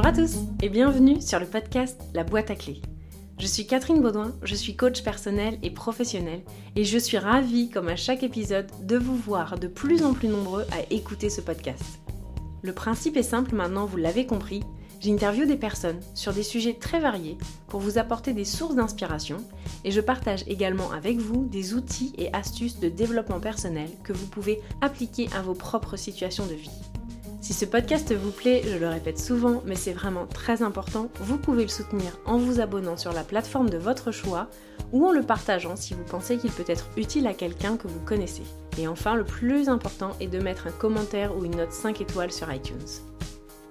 Bonjour à tous et bienvenue sur le podcast La boîte à clés. Je suis Catherine Baudouin, je suis coach personnel et professionnel et je suis ravie, comme à chaque épisode, de vous voir de plus en plus nombreux à écouter ce podcast. Le principe est simple maintenant, vous l'avez compris, j'interviewe des personnes sur des sujets très variés pour vous apporter des sources d'inspiration et je partage également avec vous des outils et astuces de développement personnel que vous pouvez appliquer à vos propres situations de vie. Si ce podcast vous plaît, je le répète souvent, mais c'est vraiment très important, vous pouvez le soutenir en vous abonnant sur la plateforme de votre choix ou en le partageant si vous pensez qu'il peut être utile à quelqu'un que vous connaissez. Et enfin, le plus important est de mettre un commentaire ou une note 5 étoiles sur iTunes.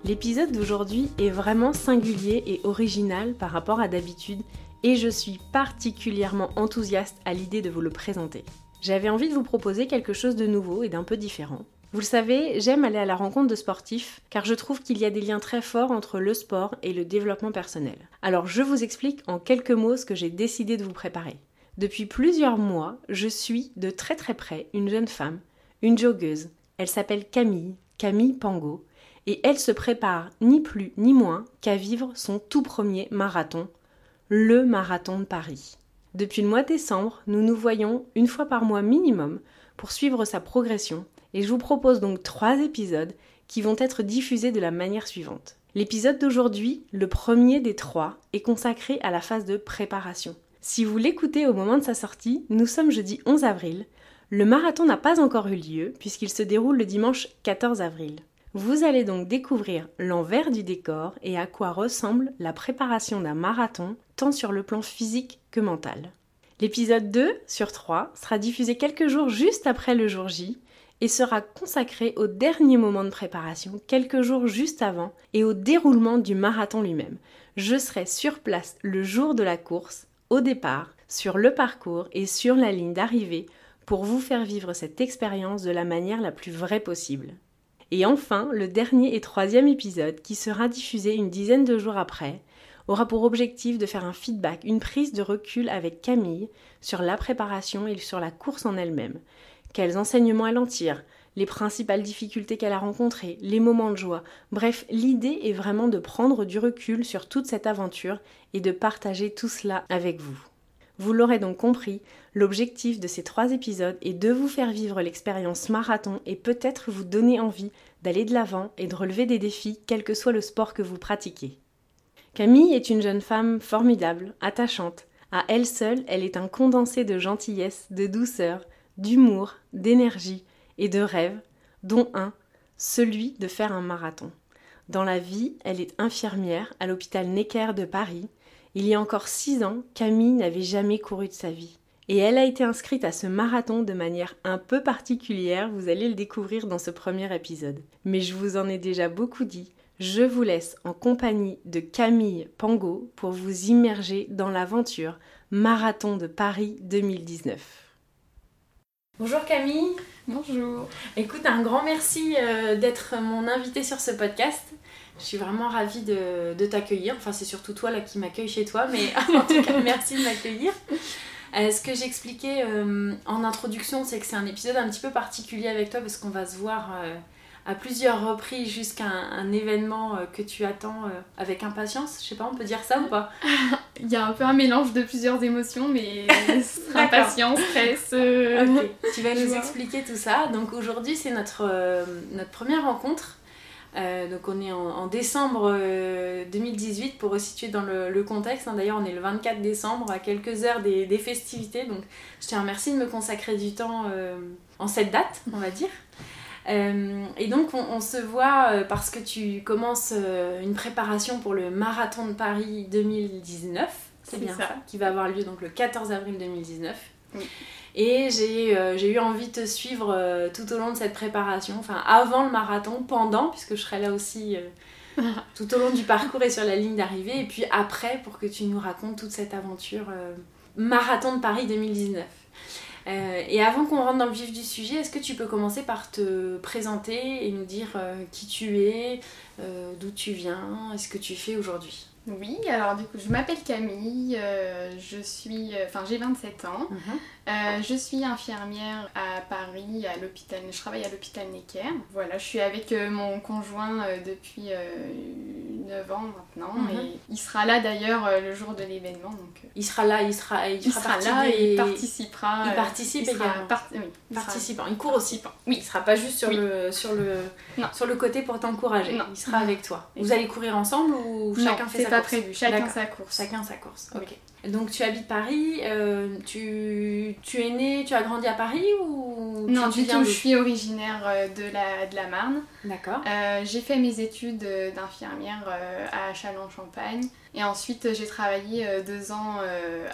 L'épisode d'aujourd'hui est vraiment singulier et original par rapport à d'habitude et je suis particulièrement enthousiaste à l'idée de vous le présenter. J'avais envie de vous proposer quelque chose de nouveau et d'un peu différent. Vous le savez, j'aime aller à la rencontre de sportifs car je trouve qu'il y a des liens très forts entre le sport et le développement personnel. Alors je vous explique en quelques mots ce que j'ai décidé de vous préparer. Depuis plusieurs mois, je suis de très très près une jeune femme, une joggeuse. Elle s'appelle Camille, Camille Pango, et elle se prépare ni plus ni moins qu'à vivre son tout premier marathon, le marathon de Paris. Depuis le mois de décembre, nous nous voyons une fois par mois minimum pour suivre sa progression et je vous propose donc trois épisodes qui vont être diffusés de la manière suivante. L'épisode d'aujourd'hui, le premier des trois, est consacré à la phase de préparation. Si vous l'écoutez au moment de sa sortie, nous sommes jeudi 11 avril. Le marathon n'a pas encore eu lieu puisqu'il se déroule le dimanche 14 avril. Vous allez donc découvrir l'envers du décor et à quoi ressemble la préparation d'un marathon tant sur le plan physique que mental. L'épisode 2 sur 3 sera diffusé quelques jours juste après le jour J et sera consacré au dernier moment de préparation, quelques jours juste avant, et au déroulement du marathon lui-même. Je serai sur place le jour de la course, au départ, sur le parcours et sur la ligne d'arrivée pour vous faire vivre cette expérience de la manière la plus vraie possible. Et enfin, le dernier et troisième épisode, qui sera diffusé une dizaine de jours après, aura pour objectif de faire un feedback, une prise de recul avec Camille sur la préparation et sur la course en elle-même, quels enseignements elle en tire, les principales difficultés qu'elle a rencontrées, les moments de joie. Bref, l'idée est vraiment de prendre du recul sur toute cette aventure et de partager tout cela avec vous. Vous l'aurez donc compris, l'objectif de ces trois épisodes est de vous faire vivre l'expérience marathon et peut-être vous donner envie d'aller de l'avant et de relever des défis, quel que soit le sport que vous pratiquez. Camille est une jeune femme formidable, attachante. À elle seule, elle est un condensé de gentillesse, de douceur, d'humour, d'énergie et de rêve, dont un, celui de faire un marathon. Dans la vie, elle est infirmière à l'hôpital Necker de Paris. Il y a encore six ans, Camille n'avait jamais couru de sa vie. Et elle a été inscrite à ce marathon de manière un peu particulière, vous allez le découvrir dans ce premier épisode. Mais je vous en ai déjà beaucoup dit, je vous laisse en compagnie de Camille Pango pour vous immerger dans l'aventure Marathon de Paris 2019. Bonjour Camille. Bonjour. Écoute, un grand merci euh, d'être mon invitée sur ce podcast. Je suis vraiment ravie de, t'accueillir. Enfin, c'est surtout toi là qui m'accueille chez toi, mais en tout cas, merci de m'accueillir. Euh, ce que j'expliquais euh, en introduction, c'est que c'est un épisode un petit peu particulier avec toi parce qu'on va se voir à plusieurs reprises jusqu'à un, événement euh, que tu attends euh, avec impatience. Je sais pas, on peut dire ça ou pas? Il y a un peu un mélange de plusieurs émotions, mais impatience, stress. Euh, tu vas nous expliquer tout ça. Donc aujourd'hui, c'est notre, notre première rencontre. donc on est en, décembre 2018 pour resituer dans le, contexte. Hein. D'ailleurs, on est le 24 décembre, à quelques heures des, des, festivités. Donc je te remercie de me consacrer du temps en cette date, on va dire. Euh, et donc on, se voit euh, parce que tu commences euh, une préparation pour le marathon de Paris 2019, c'est bien ça. qui va avoir lieu donc le 14 avril 2019. Et j'ai eu envie de te suivre tout au long de cette préparation, enfin avant le marathon, pendant, puisque je serai là aussi tout au long du parcours et sur la ligne d'arrivée, et puis après pour que tu nous racontes toute cette aventure marathon de Paris 2019. Euh, et avant qu'on rentre dans le vif du sujet, est-ce que tu peux commencer par te présenter et nous dire euh, qui tu es, euh, d'où tu viens, ce que tu fais aujourd'hui? Oui, alors du coup, je m'appelle Camille, je suis, enfin j'ai 27 ans, mhm. je suis infirmière à Paris, à l'hôpital, je travaille à l'hôpital Necker. Voilà, je suis avec mon conjoint depuis 9 ans maintenant. Mhm. Et il sera là d'ailleurs euh, le jour de l'événement. Donc, il sera là, il sera, il, sera là et il participera. Il participe il également. oui, il participant. Il court aussi. Oui. Il sera pas juste sur, le, sur, le, sur le côté pour t'encourager. Il sera avec toi. Vous allez courir ensemble ou chacun fait sa course c'est pas prévu. Chacun sa course. Chacun sa course. Ok. Donc tu habites Paris, euh, tu, tu, es né, tu as grandi à Paris ou Non, du tout, je suis originaire euh, de la, de la Marne. D'accord. Euh, j'ai fait mes études d'infirmière à Châlons-Champagne et ensuite j'ai travaillé deux ans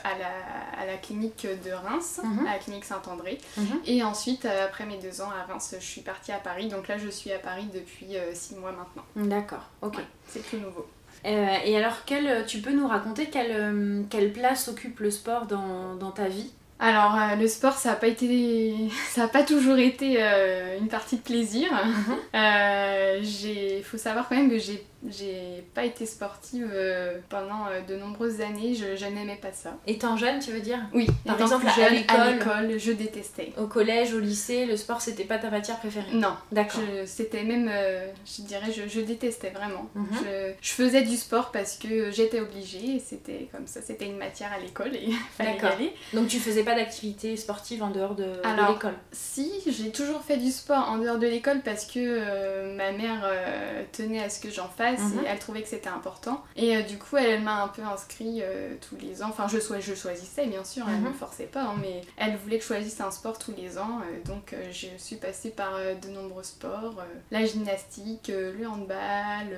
à, la, à la clinique de Reims, mhm. à la clinique Saint-André. Mhm. Et ensuite, après mes deux ans à Reims, je suis partie à Paris. Donc là, je suis à Paris depuis six mois maintenant. D'accord, ok. c'est tout nouveau. Euh, et alors, quel, tu peux nous raconter quelle, euh, quelle place occupe le sport dans, dans ta vie? Alors euh, le sport ça a pas été ça a pas toujours été une partie de plaisir. Il mhm. faut savoir quand même que j'ai j'ai pas été sportive euh, pendant euh, de nombreuses années, je, n'aimais pas ça. Étant jeune, tu veux dire? Oui, par exemple, à l'école, je détestais. Au collège, au lycée, le sport c'était pas ta matière préférée? Non, d'accord. C'était même, euh, je dirais, je, détestais vraiment. Mhm. je, faisais du sport parce que j'étais obligée, c'était comme ça, c'était une matière à l'école et fallait y aller. Donc tu faisais pas d'activité sportive en dehors de, l'école? Si, j'ai toujours fait du sport en dehors de l'école parce que ma mère tenait à ce que j'en fasse Mhm. elle trouvait que c'était important. Et euh, du coup, elle, m'a un peu inscrit euh, tous les ans. Enfin, je, je choisissais bien sûr, elle ne mhm. me forçait pas, hein, mais elle voulait que je choisisse un sport tous les ans. Euh, donc, je suis passée par de nombreux sports la gymnastique, le handball,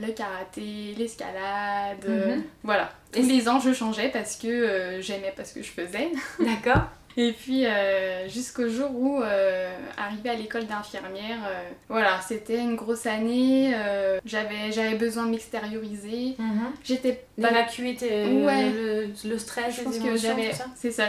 le karaté, l'escalade. Mhm. Voilà. Tous les ans, je changeais parce que j'aimais pas ce que je faisais. D'accord. Et puis euh, jusqu'au jour où, euh, arrivé à l'école d'infirmière, euh, voilà, c'était une grosse année, j'avais, j'avais besoin de m'extérioriser. Mhm. J'étais D'évacuer ouais. le, stress, je pense que j'avais. C'est ça,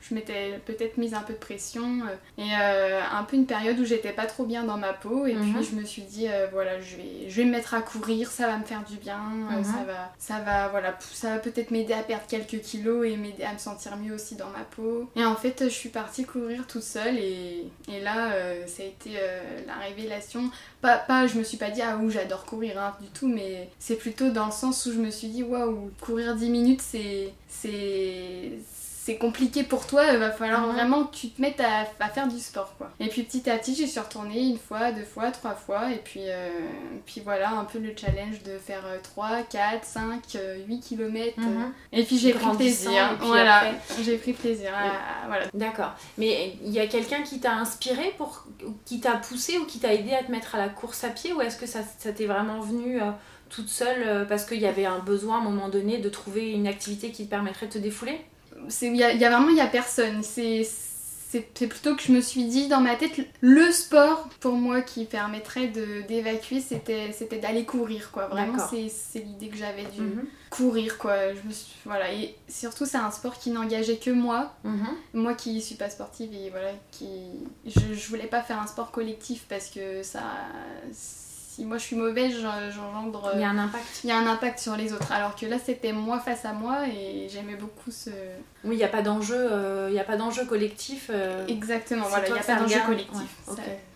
je m'étais peut-être mise un peu de pression et un peu une période où j'étais pas trop bien dans ma peau. Et puis mhm. je me suis dit, voilà, je vais, je vais me mettre à courir, ça va me faire du bien, mhm. ça va, ça va, voilà, ça va peut-être m'aider à perdre quelques kilos et m'aider à me sentir mieux aussi dans ma peau. Et en fait, je suis partie courir toute seule et, et là, euh, ça a été euh, la révélation. Pas, pas, je me suis pas dit, ah ouh, j'adore courir hein, du tout, mais c'est plutôt dans le sens où je me suis dit, waouh, courir 10 minutes, c'est c'est compliqué pour toi, il va falloir mhm. vraiment que tu te mettes à, faire du sport quoi. Et puis petit à petit, j'y suis retournée une fois, deux fois, trois fois, et puis, euh, puis voilà, un peu le challenge de faire 3, 4, 5, 8 km. Et puis j'ai pris plaisir. Voilà, j'ai pris plaisir. voilà. D'accord. Mais il y a quelqu'un qui t'a inspiré, pour, qui t'a poussé ou qui t'a aidé à te mettre à la course à pied, ou est-ce que ça, ça t'est vraiment venu euh, toute seule euh, parce qu'il y avait un besoin à un moment donné de trouver une activité qui te permettrait de te défouler? Il y a, y a, vraiment y a personne. C'est c'est plutôt que je me suis dit dans ma tête le sport pour moi qui permettrait d'évacuer c'était c'était d'aller courir quoi vraiment c'est l'idée que j'avais du mhm. courir quoi je me voilà et surtout c'est un sport qui n'engageait que moi mhm. moi qui suis pas sportive et voilà qui je, je voulais pas faire un sport collectif parce que ça si moi je suis mauvaise, j'engendre. Il y a un impact. Il y a un impact sur les autres. Alors que là, c'était moi face à moi et j'aimais beaucoup ce. Oui, il n'y a pas d'enjeu, euh, il a pas d'enjeu collectif. Euh, Exactement, voilà, il n'y a pas d'enjeu collectif.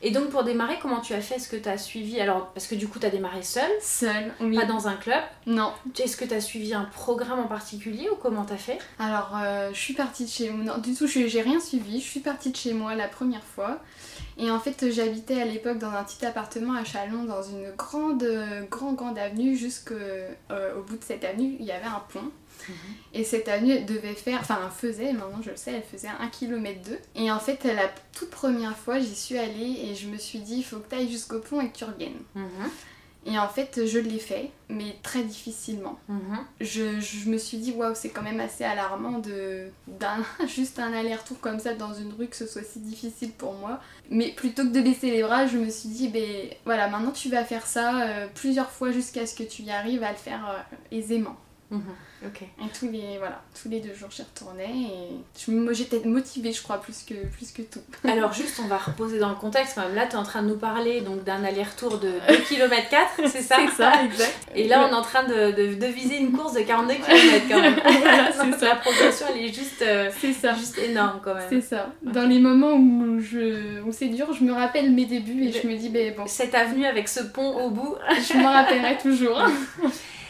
Et donc pour démarrer, comment tu as fait? Ce que tu as suivi? Alors, parce que du coup, tu as démarré seule Seule, oui. Pas dans un club Non. Est-ce que tu as suivi un programme en particulier ou comment tu as fait? Alors, euh, je suis partie de chez moi. Non, du tout, j'ai rien suivi. Je suis partie de chez moi la première fois. Et en fait, j'habitais à l'époque dans un petit appartement à Chalon, dans une grande, grande, grande avenue. Jusqu'au euh, bout de cette avenue, il y avait un pont. Mhm. Et cette avenue devait faire, enfin faisait, maintenant je le sais, elle faisait 1 km 2. Et en fait, la toute première fois, j'y suis allée et je me suis dit, il faut que tu ailles jusqu'au pont et que tu reviennes. Mhm. Et en fait, je l'ai fait, mais très difficilement. Mhm. Je, me suis dit, waouh, c'est quand même assez alarmant de d'un juste un aller-retour comme ça dans une rue que ce soit si difficile pour moi. Mais plutôt que de baisser les bras, je me suis dit, ben voilà, maintenant tu vas faire ça euh, plusieurs fois jusqu'à ce que tu y arrives à le faire euh, aisément. Ok. Et tous les, voilà, tous les deux jours, j'y retournais et j'étais motivée, je crois, plus que, plus que tout. Alors juste, on va reposer dans le contexte. Même. Là, tu es en train de nous parler donc d'un aller-retour de 2 km 4, c'est ça C'est ça, exact. Et là, on est en train de, de- de viser une course de 42 km quand même. Voilà, Donc, c'est la progression, elle est juste, euh, ça. juste énorme quand même. C'est ça. Dans les moments où, je, où c'est dur, je me rappelle mes débuts et je me dis, ben bon, Cette avenue avec ce pont au bout. je m'en rappellerai toujours.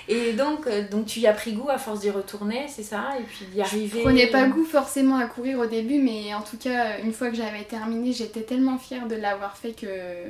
Et donc, euh, donc tu y as pris goût à force d'y retourner, c'est ça? Et puis d'y arriver. Je prenais pas goût forcément à courir au début, mais en tout cas, une fois que j'avais terminé, j'étais tellement fière de l'avoir fait que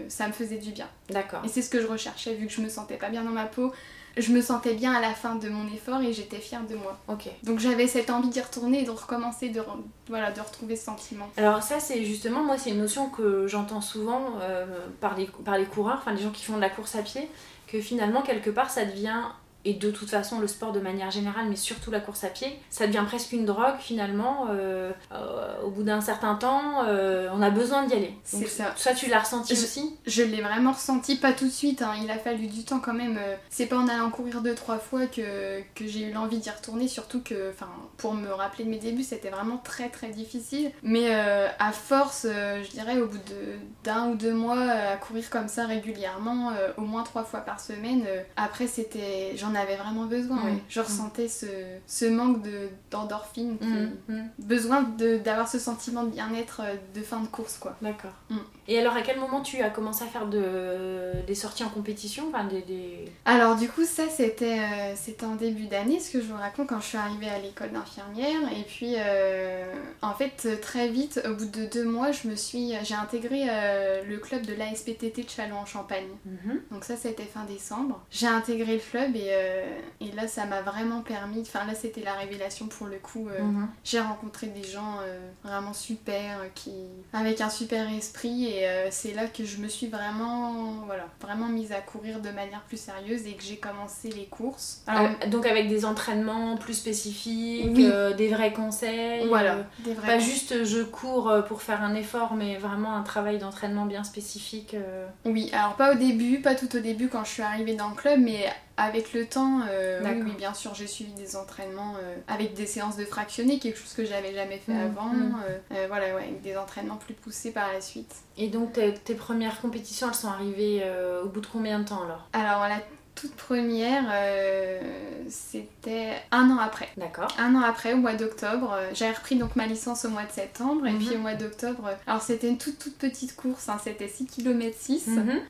ça me faisait du bien. D'accord. Et c'est ce que je recherchais, vu que je me sentais pas bien dans ma peau. Je me sentais bien à la fin de mon effort et j'étais fière de moi. Ok. Donc j'avais cette envie d'y retourner et de recommencer, de, re- voilà, de retrouver ce sentiment. Alors ça c'est justement moi c'est une notion que j'entends souvent euh, par, les, par les coureurs, enfin les gens qui font de la course à pied, que finalement quelque part ça devient, et de toute façon le sport de manière générale, mais surtout la course à pied, ça devient presque une drogue finalement. euh, euh, au bout d'un certain temps, euh, on a besoin d'y aller. C'est ça. Soit tu l'as ressenti Je- aussi? Je l'ai vraiment ressenti, pas tout de suite, hein, il a fallu du temps quand même. C'est pas en allant courir deux, trois fois que, que j'ai eu l'envie d'y retourner, surtout que, enfin, pour me rappeler de mes débuts, c'était vraiment très très difficile. Mais à force, je dirais, au bout de- d'un ou deux mois à courir comme ça régulièrement, au moins trois fois par semaine, après c'était. J'en avais vraiment besoin, Mm. ouais. Je ressentais ce, ce manque de- d'endorphine, qui- Mhm, mhm. besoin de- d'avoir ce sentiment de bien-être euh, de fin de course, quoi. D'accord. Mm. Et alors à quel moment tu as commencé à faire de, des sorties en compétition enfin, des, des- Alors du coup ça c'était euh, en début d'année ce que je vous raconte quand je suis arrivée à l'école d'infirmière et puis euh, en fait très vite au bout de deux mois je me suis j'ai intégré euh, le club de l'ASPTT de Châlons en Champagne Mhm. donc ça c'était fin décembre j'ai intégré le club et, euh, et là ça m'a vraiment permis enfin là c'était la révélation pour le coup euh, Mhm. j'ai rencontré des gens euh, vraiment super, qui avec un super esprit et c'est là que je me suis vraiment, voilà, vraiment mise à courir de manière plus sérieuse et que j'ai commencé les courses. Alors, donc avec des entraînements plus spécifiques, Oui. des vrais conseils. voilà, des vrais pas juste je cours pour faire un effort, mais vraiment un travail d'entraînement bien spécifique. Oui, alors pas au début, pas tout au début quand je suis arrivée dans le club, mais avec le temps, euh, oui, bien sûr, j'ai suivi des entraînements euh, avec des séances de fractionnés, quelque chose que j'avais jamais fait Mhm. avant. Mhm. euh, voilà, ouais, avec des entraînements plus poussés par la suite. Et donc tes, tes premières compétitions, elles sont arrivées au bout de combien de temps alors? Alors la toute première, euh, c'était un an après. D'accord. Un an après, au mois d'octobre, euh, j'avais repris donc ma licence au mois de septembre, et Mhm. puis au mois d'octobre, euh, alors c'était une toute toute petite course, hein, c'était 6 km 6. Mhm.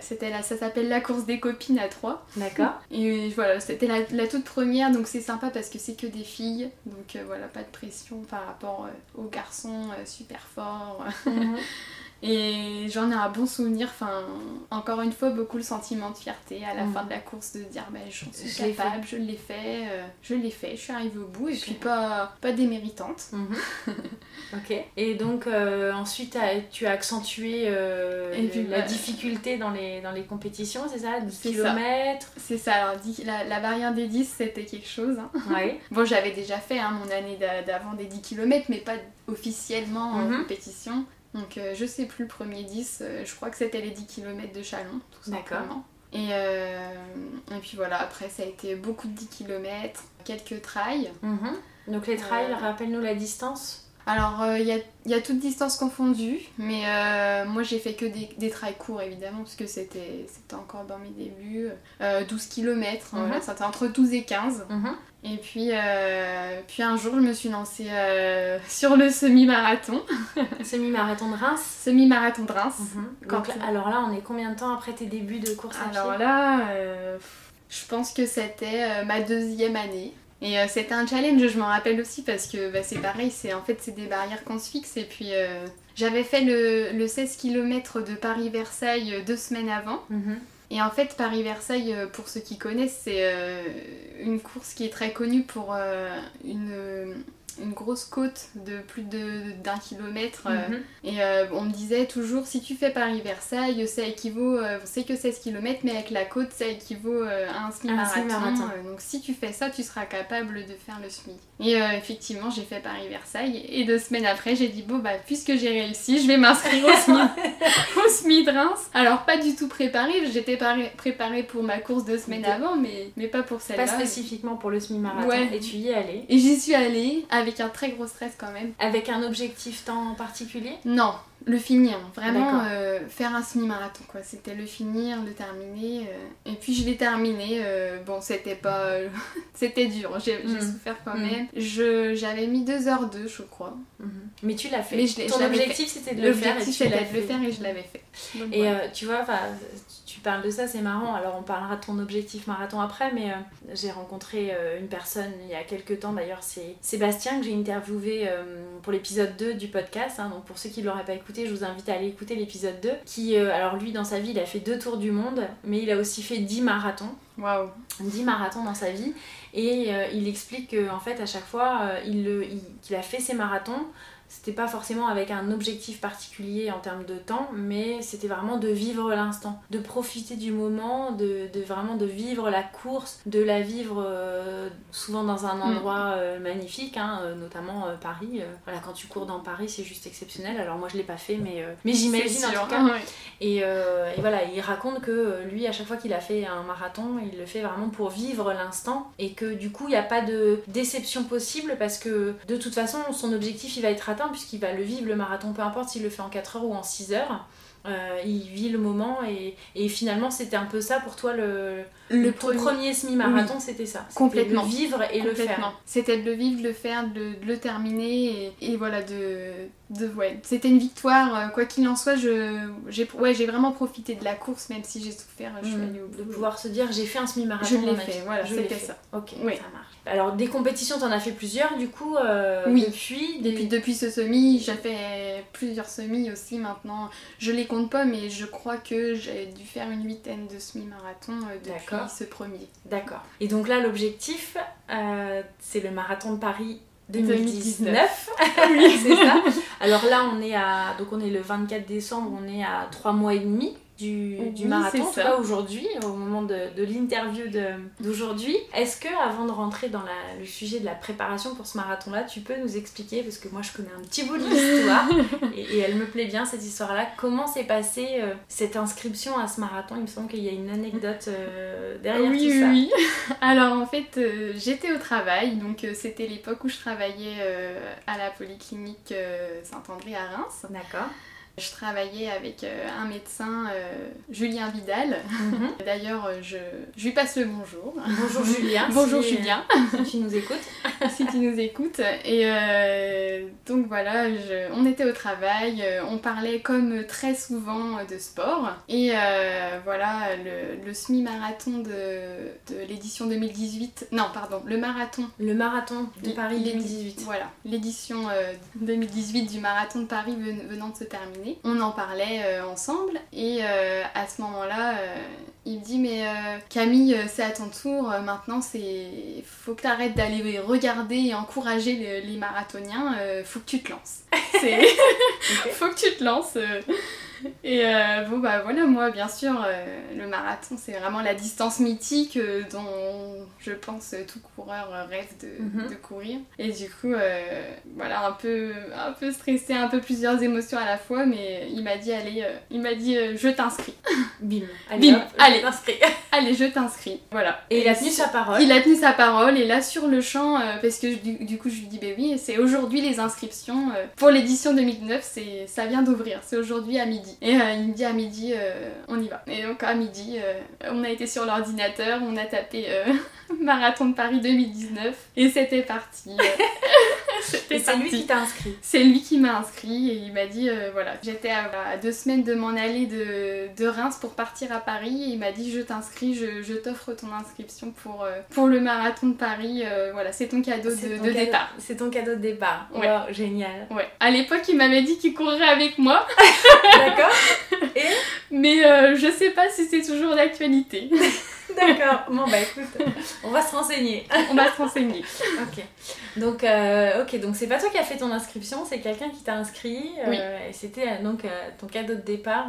c'était là, ça s'appelle la course des copines à 3. D'accord. Et voilà, c'était la, la toute première, donc c'est sympa parce que c'est que des filles, donc voilà, pas de pression par rapport aux garçons super forts. Mhm. Et j'en ai un bon souvenir, enfin, encore une fois, beaucoup le sentiment de fierté à la fin de la course de dire bah, j'en suis Je capable, je l'ai fait, euh, je l'ai fait, je suis arrivée au bout, et puis Super. pas, pas déméritante. Mhm. ok. Et donc euh, ensuite tu as accentué euh, Et puis, la bah, difficulté dans les, dans les compétitions, c'est ça? 10 C'est ça. km C'est ça, alors dix- la, la barrière des 10, c'était quelque chose. hein. Ouais. Bon, j'avais déjà fait hein, mon année d'a- d'avant des 10 km, mais pas officiellement en Mhm. compétition. Donc euh, je sais plus, le premier 10, euh, je crois que c'était les 10 km de Chalon, tout simplement. Et, euh, et puis voilà, après ça a été beaucoup de 10 km, quelques trails. Mhm. Donc les trails, Euh, rappelle-nous la distance. Alors il y, a, y a toutes distances confondues, mais euh, moi j'ai fait que des, des trails courts évidemment, parce que c'était encore dans mes débuts. Euh, 12 km, Mhm. voilà, c'était entre 12 et 15. Mhm. Et puis, euh, puis un jour, je me suis lancée euh, sur le semi-marathon. Semi-marathon de Reims. Semi-marathon de Reims. Mhm. Donc, alors là, on est combien de temps après tes débuts de course à Alors pied là, euh, je pense que c'était euh, ma deuxième année. Et euh, c'était un challenge, je m'en rappelle aussi parce que bah, c'est pareil, c'est en fait c'est des barrières qu'on se fixe. Et puis euh, j'avais fait le, le 16 km de Paris-Versailles euh, deux semaines avant. Mhm. Et en fait, Paris-Versailles, pour ceux qui connaissent, c'est une course qui est très connue pour une, une grosse côte de plus d'un kilomètre. Mhm. Et on me disait toujours si tu fais Paris-Versailles, ça équivaut, c'est que 16 km, mais avec la côte, ça équivaut à un semi-marathon. donc si tu fais ça, tu seras capable de faire le semi. Et effectivement, j'ai fait Paris-Versailles. Et deux semaines après, j'ai dit bon, bah, puisque j'ai réussi, je vais m'inscrire au SMI, au SMI de Reims. Alors, pas du tout préparée, j'étais préparée pour ma course deux semaines avant, mais, mais pas pour celle-là. Pas spécifiquement pour le SMI marathon. Ouais. Et tu y es allée. Et j'y suis allée, avec un très gros stress quand même. Avec un objectif temps particulier Non, le finir, vraiment euh, faire un semi-marathon quoi. C'était le finir, le terminer. Euh. Et puis je l'ai terminé. Euh, bon, c'était pas. c'était dur, j'ai mm. souffert quand mm. même. Je, j'avais mis 2h02, je crois. Mm-hmm. Mais tu l'as fait. Mais je Ton objectif c'était de le faire. L'objectif c'était de le faire et je l'avais fait. et tu vois, tu parles de ça, c'est marrant. Alors on parlera de ton objectif marathon après, mais j'ai rencontré une personne il y a quelques temps d'ailleurs, c'est Sébastien que j'ai interviewé pour l'épisode 2 du podcast. Hein. donc pour ceux qui ne l'auraient pas écouté, je vous invite à aller écouter l'épisode 2. Qui, euh, alors lui, dans sa vie, il a fait deux tours du monde, mais il a aussi fait 10 marathons. Waouh 10 marathons dans sa vie. Et euh, il explique qu'en fait, à chaque fois euh, il, qu'il a fait ses marathons, c'était pas forcément avec un objectif particulier en termes de temps, mais c'était vraiment de vivre l'instant, de profiter du moment, de, vraiment de vivre la course, de la vivre euh, souvent dans un mm. endroit euh, magnifique, hein, euh, notamment Paris. voilà, quand tu cours dans Paris, c'est juste exceptionnel. Alors moi je l'ai pas fait, mais, mais j'imagine en tout cas. Et, et, voilà, il raconte que lui, à chaque fois qu'il a fait un marathon, il le fait vraiment pour vivre l'instant et que du coup il n'y a pas de déception possible parce que de toute façon son objectif il va être atteint puisqu'il va le vivre le marathon, peu importe s'il le fait en 4 heures ou en 6 heures. Euh, il vit le moment et, et finalement c'était un peu ça pour toi le, le premier, semi-marathon c'était ça. Complètement. le vivre et le faire. C'était de le vivre de le faire de, le terminer et, voilà de, de ouais. C'était une victoire euh, quoi qu'il en soit je j'ai ouais j'ai vraiment profité de la course même si j'ai souffert je suis mm. allée au bout. de pouvoir se dire j'ai fait un semi-marathon je l'ai fait voilà c'était ça. ok ça marche. Alors des compétitions, t'en as fait plusieurs du coup euh, oui. depuis, depuis Depuis ce semi, j'ai fait plusieurs semis aussi maintenant. Je les compte pas mais je crois que j'ai dû faire une huitaine de semi-marathon euh, depuis ce premier. D'accord. Et donc là l'objectif euh, c'est le marathon de Paris 2019. oui, c'est ça. Alors là on est à donc on est le 24 décembre, on est à 3 mois et demi du, du marathon, aujourd'hui, au moment de, de l'interview d'aujourd'hui. Est-ce que, avant de rentrer dans la, le sujet de la préparation pour ce marathon-là, tu peux nous expliquer, parce que moi je connais un petit bout de l'histoire, et, elle me plaît bien cette histoire-là, comment s'est passée euh, cette inscription à ce marathon? Il me semble qu'il y a une anecdote euh, derrière oui, tout ça. Oui, Alors en fait, euh, j'étais au travail, donc c'était l'époque où je travaillais à la polyclinique Saint-André à Reims. D'accord. Je travaillais avec euh, un médecin, euh, Julien Vidal. Mhm. D'ailleurs, euh, je, lui passe le bonjour. Bonjour Julien. bonjour Julien. Si tu nous écoutes. si tu nous écoutes. Et donc voilà, on était au travail, on parlait comme très souvent de sport. Et voilà, le, semi-marathon de, de l'édition 2018. Non, pardon, le marathon. Le marathon de Paris 2018. Voilà, l'édition 2018 du marathon de Paris venant de se terminer. On en parlait euh, ensemble et euh, à ce moment-là, euh, il me dit mais Camille, c'est à ton tour, maintenant c'est faut que tu arrêtes d'aller regarder et encourager les marathoniens, faut que tu te lances. faut que tu te lances. Et euh, bon, bah voilà, moi, bien sûr, euh, le marathon, c'est vraiment la distance mythique euh, dont je pense tout coureur rêve de, mhm. de courir. Et du coup, voilà, un peu, un peu stressé, un peu plusieurs émotions à la fois, mais il m'a dit, allez, il m'a dit, je t'inscris. Bim, allez, Bim, allez, allez, je t'inscris. Voilà. Et, il a tenu sa parole. Il a tenu sa parole, et là, sur le champ, parce que du, coup, je lui dis, bah oui, c'est aujourd'hui les inscriptions pour l'édition 2009, ça vient d'ouvrir, c'est aujourd'hui à midi. Et euh, il me dit à midi, euh, on y va. Et donc à midi, euh, on a été sur l'ordinateur, on a tapé Marathon de Paris 2019 et c'était parti. et c'est lui qui t'a inscrit C'est lui qui m'a inscrit et il m'a dit voilà, j'étais à, deux semaines de m'en aller de, de, Reims pour partir à Paris et il m'a dit je t'inscris, je, t'offre ton inscription pour, pour le marathon de Paris. voilà, c'est ton cadeau de, départ. C'est ton cadeau de départ. Ouais. génial. Ouais. À l'époque, il m'avait dit qu'il courrait avec moi. D'accord. Et Mais euh, je sais pas si c'est toujours d'actualité. D'accord. Bon bah écoute, on va se renseigner. on va se renseigner. ok. Donc euh, ok, donc c'est pas toi qui as fait ton inscription, c'est quelqu'un qui t'a inscrit. Euh, oui. Et c'était euh, donc ton cadeau de départ.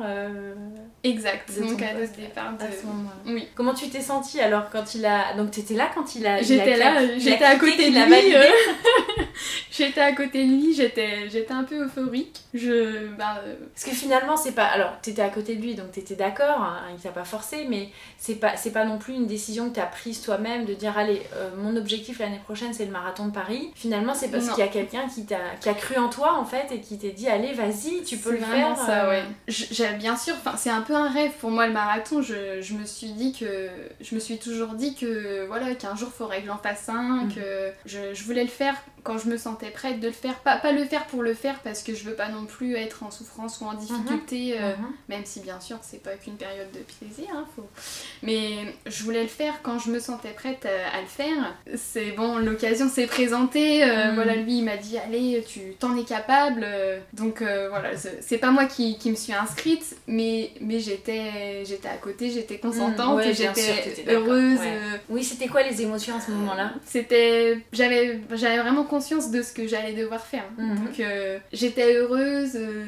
exact. Mon cadeau de départ. De... Oui. Comment tu t'es sentie alors quand il a donc t'étais là quand il a. J'étais là. J'étais à côté de lui. j'étais à côté de lui. J'étais j'étais un peu euphorique. Je bah. Parce que finalement c'est pas alors t'étais à côté de lui donc t'étais d'accord. Hein, il t'a pas forcé mais c'est pas c'est pas non plus une décision que t'as prise toi-même de dire allez mon objectif l'année prochaine c'est le marathon de Paris finalement c'est parce qu'il y a quelqu'un qui, t'a, qui a cru en toi en fait et qui t'a dit allez vas-y tu peux le faire. ça euh. ouais. Bien sûr, c'est un peu un rêve pour moi le marathon. Je, je, me suis dit que je me suis toujours dit que voilà qu'un jour il faudrait que j'en fasse un, mm. que je, je voulais le faire quand je me sentais prête de le faire. Pas, pas le faire pour le faire parce que je veux pas non plus être en souffrance ou en difficulté, mhm. Euh, mhm. même si bien sûr c'est pas qu'une période de plaisir. Hein, faut... Mais je voulais le faire quand je me sentais prête à, le faire. C'est bon, l'occasion s'est présentée. Euh, mhm. Voilà, lui il m'a dit allez, tu t'en es capable. Donc euh, voilà, c'est pas moi qui, qui, me suis inscrite, mais, mais j'étais à côté, j'étais consentante et j'étais heureuse. Oui, c'était quoi les émotions à ce moment-là? C'était. J'avais vraiment conscience de ce que j'allais devoir faire. Mhm. Donc euh, j'étais heureuse, euh,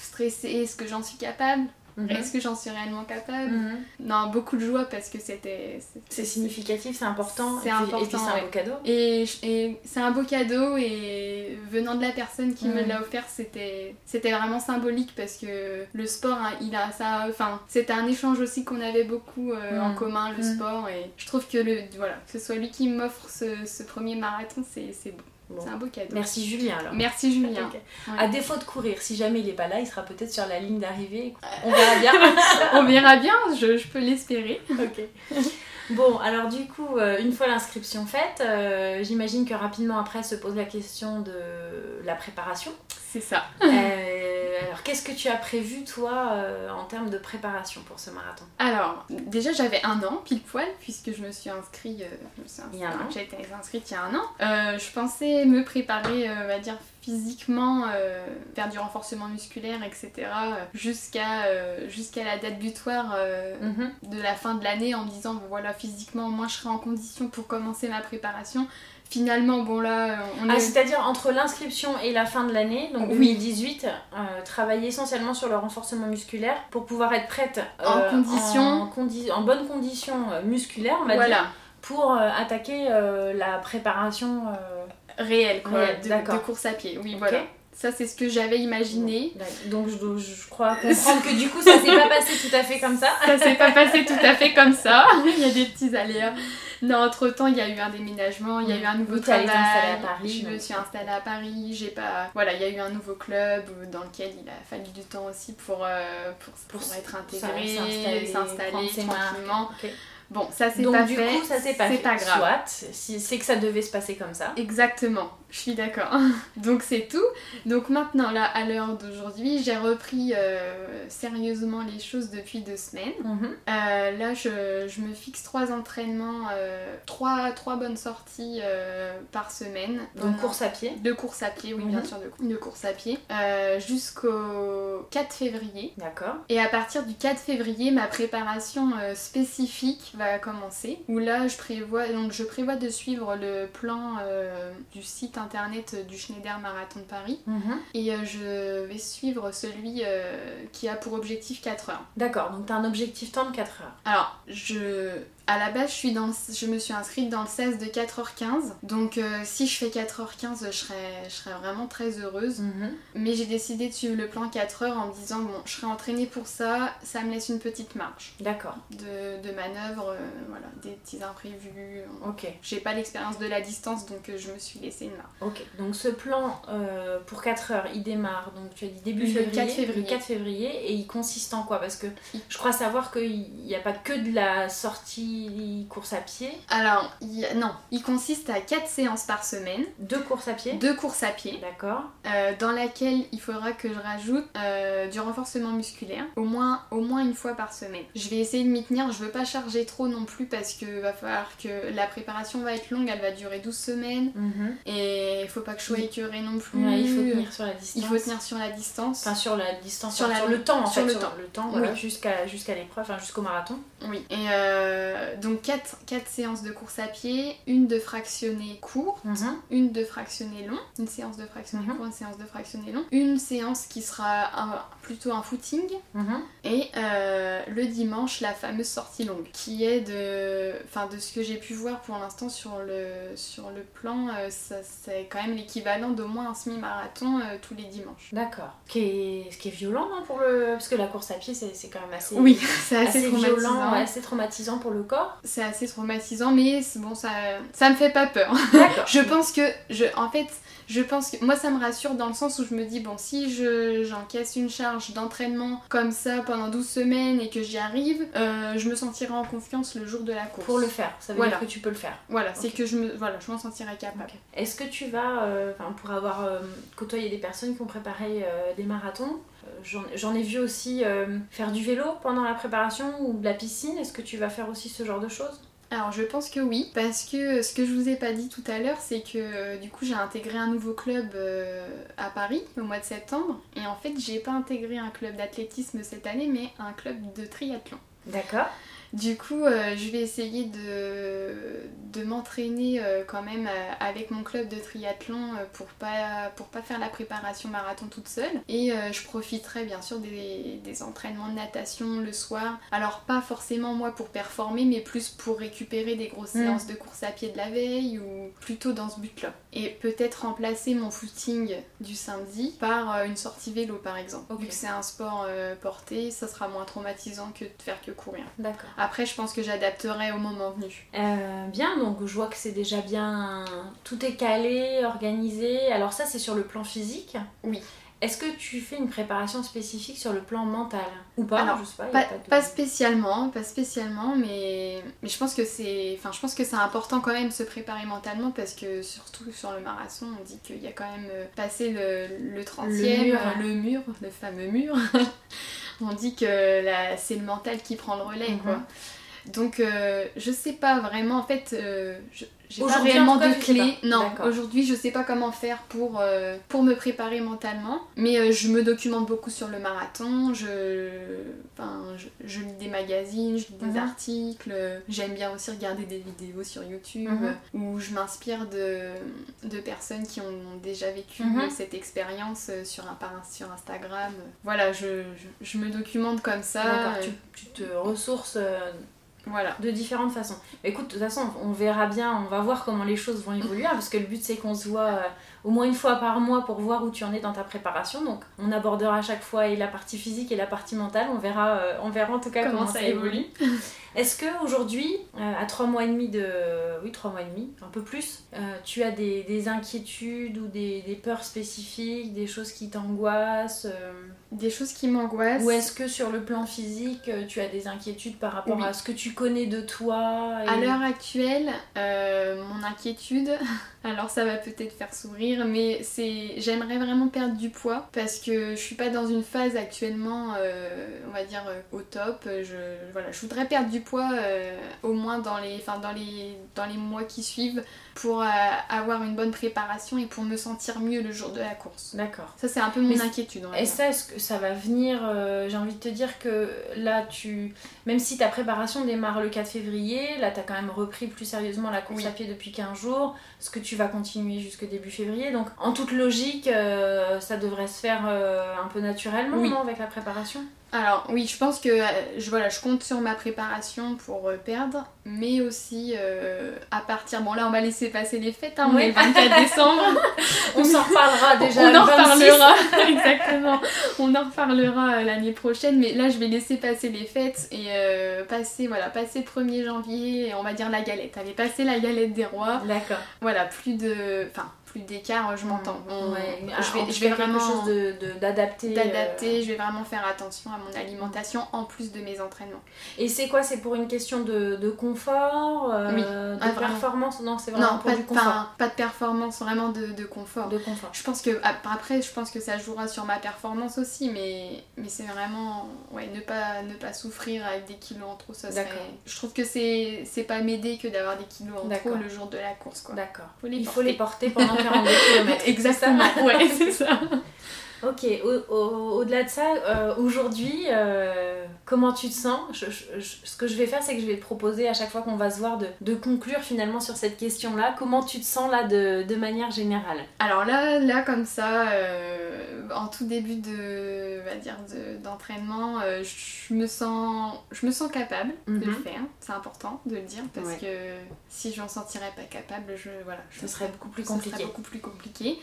stressée, est-ce que j'en suis capable? Mhm. Est-ce que j'en suis réellement capable mhm. Non, beaucoup de joie parce que c'était. C'est significatif, c'est important. C'est important. Et c'est un beau cadeau. Et, et c'est un beau cadeau et venant de la personne qui me mhm. l'a offert, c'était c'était vraiment symbolique parce que le sport, hein, il a ça. Enfin, c'était un échange aussi qu'on avait beaucoup euh, en commun, le sport. Et je trouve que le voilà, que ce soit lui qui m'offre ce, ce premier marathon, c'est beau. C'est un beau cadeau. Merci Julien alors. Merci Julien. À défaut de courir, si jamais il est pas là, il sera peut-être sur la ligne d'arrivée. On verra bien. On verra bien, je, je peux l'espérer. Ok. Bon, alors du coup, euh, une fois l'inscription faite, euh, j'imagine que rapidement après se pose la question de la préparation. C'est ça. Euh, alors, qu'est-ce que tu as prévu, toi, en termes de préparation pour ce marathon? Alors, déjà, j'avais un an, pile poil, puisque je me suis inscrite... J'ai été inscrite il y a un an. je pensais me préparer, on va dire, physiquement, euh, faire du renforcement musculaire, etc. jusqu'à euh, jusqu'à la date butoir euh, mhm. de la fin de l'année en me disant voilà physiquement moi je serai en condition pour commencer ma préparation. Finalement, bon là, on ah, C'est-à-dire entre l'inscription et la fin de l'année, donc 2018, travailler essentiellement sur le renforcement musculaire pour pouvoir être prête en, condition... en, bonne condition musculaire, on va voilà. dire, pour attaquer la préparation réel, quoi, de, course à pied. Oui, voilà. Ça, c'est ce que j'avais imaginé. Donc, je, je, crois comprendre que du coup, ça s'est pas passé tout à fait comme ça. Ça s'est pas passé tout à fait comme ça. il y a des petits aléas. Non, entre temps, il y a eu un déménagement, il y a eu un nouveau travail. à Paris, je me suis installée à Paris. J'ai pas. Voilà, il y a eu un nouveau club dans lequel il a fallu du temps aussi pour, euh, pour, pour, être intégré, s'installer tranquillement. Bon, ça c'est pas du coup, ça s'est pas, pas grave. Soit, si c'est que ça devait se passer comme ça. Exactement. Je suis d'accord. Donc c'est tout. Donc maintenant, là, à l'heure d'aujourd'hui, j'ai repris euh, sérieusement les choses depuis deux semaines. Mhm. Euh, là, je, je, me fixe trois entraînements, euh, trois, trois bonnes sorties par semaine. Donc course à pied De course à pied, oui, bien mhm. sûr, de, de, course à pied. jusqu'au 4 février. D'accord. Et à partir du 4 février, ma préparation spécifique va commencer. Où là, je prévois, donc je prévois de suivre le plan du site internet du Schneider Marathon de Paris. Mhm. Et euh, je vais suivre celui euh, qui a pour objectif 4 heures. D'accord, donc tu as un objectif temps de 4 heures. Alors, je à la base, je, suis dans, je me suis inscrite dans le 16 de 4h15. Donc, euh, si je fais 4h15, je serais, je serais vraiment très heureuse. Mhm. Mais j'ai décidé de suivre le plan 4h en me disant bon, je serai entraînée pour ça, ça me laisse une petite marge. D'accord. De, de manœuvre, euh, voilà, des petits imprévus. Ok. J'ai pas l'expérience de la distance, donc euh, je me suis laissé une marge. Ok. Donc, ce plan pour 4h, il démarre, donc tu as dit début février, 4 février. Le 4 février. Et il consiste en quoi? Parce que je crois savoir qu'il n'y a pas que de la sortie course à pied Alors, non, il consiste à 4 séances par semaine. Deux courses à pied Deux courses à pied. D'accord. Euh, dans laquelle il faudra que je rajoute euh, du renforcement musculaire, au moins, au moins une fois par semaine. Je vais essayer de m'y tenir, je veux pas charger trop non plus parce que va falloir que la préparation va être longue, elle va durer 12 semaines. Mhm. Et il faut pas que je sois écœurée non plus. il faut tenir sur la distance. Il faut tenir sur la distance. Enfin, sur la distance, sur, le temps en sur fait. Le temps. Le temps, voilà, jusqu'à jusqu'à l'épreuve, jusqu'au marathon. Oui. Et euh, donc 4, séances de course à pied, une de fractionné court, mhm. une de fractionné long, une séance de fractionné mhm. court, une séance de fractionné long, une séance qui sera plutôt un footing, mhm. et euh, le dimanche la fameuse sortie longue, qui est de, enfin de ce que j'ai pu voir pour l'instant sur le, sur le plan, euh, c'est quand même l'équivalent d'au moins un semi-marathon tous les dimanches. D'accord. Ce qui est, ce qui est violent hein, pour le, parce que la course à pied c'est quand même assez, oui, c'est assez, violent, assez traumatisant pour le corps. C'est assez traumatisant, mais bon, ça, ça me fait pas peur. je pense que, je, en fait, je pense que moi ça me rassure dans le sens où je me dis bon si je j'encaisse une charge d'entraînement comme ça pendant 12 semaines et que j'y arrive, euh, je me sentirai en confiance le jour de la course. Pour le faire, ça veut dire que tu peux le faire. Voilà, c'est que je me voilà, je m'en sentirai capable. Est-ce que tu vas euh, pour avoir euh, côtoyé des personnes qui ont préparé des marathons J'en ai vu aussi faire du vélo pendant la préparation ou de la piscine? Est-ce que tu vas faire aussi ce genre de choses? Alors je pense que oui, parce que ce que je vous ai pas dit tout à l'heure, c'est que euh, du coup j'ai intégré un nouveau club euh, à Paris au mois de septembre, et en fait j'ai pas intégré un club d'athlétisme cette année, mais un club de triathlon. D'accord. Du coup, euh, je vais essayer de, de m'entraîner euh, quand même euh, avec mon club de triathlon pour pas, pour pas faire la préparation marathon toute seule. Et je profiterai bien sûr des, des, entraînements de natation le soir. Alors pas forcément moi pour performer, mais plus pour récupérer des grosses mm. séances de course à pied de la veille ou plutôt dans ce but-là. Et peut-être remplacer mon footing du samedi par une sortie vélo par exemple. Vu que c'est un sport porté, ça sera moins traumatisant que de faire que courir. D'accord. Après, je pense que j'adapterai au moment venu. Euh, bien, donc je vois que c'est déjà bien. Tout est calé, organisé. Alors, ça, c'est sur le plan physique? Oui. Est-ce que tu fais une préparation spécifique sur le plan mental ou pas Alors, je sais pas, pas, spécialement, pas spécialement, mais, mais je pense que c'est, enfin, je pense que c'est important quand même de se préparer mentalement parce que surtout sur le marathon, on dit qu'il y a quand même euh, passé le, le 30e, le mur, le, mur, le fameux mur. on dit que c'est le mental qui prend le relais, quoi. Mhm. Donc, euh, je sais pas vraiment, en fait, euh, j'ai pas réellement de clés. Non, aujourd'hui, je sais pas comment faire pour, euh, pour me préparer mentalement. Mais je me documente beaucoup sur le marathon. Je, enfin, je, lis des magazines, je lis des mhm. articles. J'aime bien aussi regarder des vidéos sur YouTube mhm. où je m'inspire de, de personnes qui ont déjà vécu cette expérience sur, un, sur Instagram. Voilà, je, je, me documente comme ça. Tu, tu, te ressources voilà. De différentes façons. écoute, de toute façon, on verra bien, on va voir comment les choses vont évoluer, hein, parce que le but c'est qu'on se voit euh, au moins une fois par mois pour voir où tu en es dans ta préparation. Donc on abordera à chaque fois et la partie physique et la partie mentale. On verra, euh, on verra en tout cas comment, ça, évolue. Est-ce que aujourd'hui, euh, à trois mois et demi de, oui trois mois et demi, un peu plus, tu as des, inquiétudes ou des, des, peurs spécifiques, des choses qui t'angoissent Des choses qui m'angoissent. Ou est-ce que sur le plan physique, tu as des inquiétudes par rapport à ce que tu connais de toi À l'heure actuelle, euh, mon inquiétude, alors ça va peut-être faire sourire, mais c'est j'aimerais vraiment perdre du poids parce que je suis pas dans une phase actuellement, euh, on va dire euh, au top. Je voilà, je voudrais perdre du poids au moins dans les, enfin dans les, dans les mois qui suivent pour avoir une bonne préparation et pour me sentir mieux le jour de la course. D'accord. Ça c'est un peu mon inquiétude. Et ça, est-ce que ça va venir J'ai envie de te dire que là, tu, même si ta préparation démarre le 4 février. Là, tu as quand même repris plus sérieusement la course à pied depuis 15 jours, ce que tu vas continuer jusque début février? Donc, en toute logique, euh, ça devrait se faire euh, un peu naturellement, non, avec la préparation? Alors oui, je pense que euh, je, voilà, je compte sur ma préparation pour euh, perdre, mais aussi euh, à partir... Bon là on va laisser passer les fêtes, hein, on est le 24 décembre. on s'en reparlera déjà. On en reparlera, exactement. On en reparlera l'année prochaine, mais là je vais laisser passer les fêtes et passer, voilà, passer le 1er janvier, on va dire la galette. Allez, passer la galette des rois. D'accord. Voilà, plus de... Enfin, d'écart, je m'entends. Ouais, je vais, je vais vraiment d'adapté. D'adapter, euh. je vais vraiment faire attention à mon alimentation en plus de mes entraînements. Et c'est quoi C'est pour une question de, de confort euh, De ah, performance? Non, c'est vraiment pour pas du confort. Pas, de performance, vraiment de, de, confort. De confort. Je pense que après, je pense que ça jouera sur ma performance aussi, mais, mais c'est vraiment ouais, ne pas ne pas souffrir avec des kilos en trop. Ça serait... Je trouve que c'est c'est pas m'aider que d'avoir des kilos en trop le jour de la course. D'accord. Il faut les porter pendant 42 km. Exactement, ouais, c'est ça. Ok, au-delà de ça, euh, aujourd'hui, euh, comment tu te sens Ce que je vais faire, c'est que je vais te proposer à chaque fois qu'on va se voir de, conclure finalement sur cette question-là. Comment tu te sens là de, manière générale? Alors là, là comme ça, euh, en tout début de, va dire d'entraînement, je me sens, je me sens capable de le mhm. faire. C'est important de le dire parce que si je m'en sentirais pas capable, je voilà, ce serait beaucoup plus compliqué. beaucoup plus compliqué.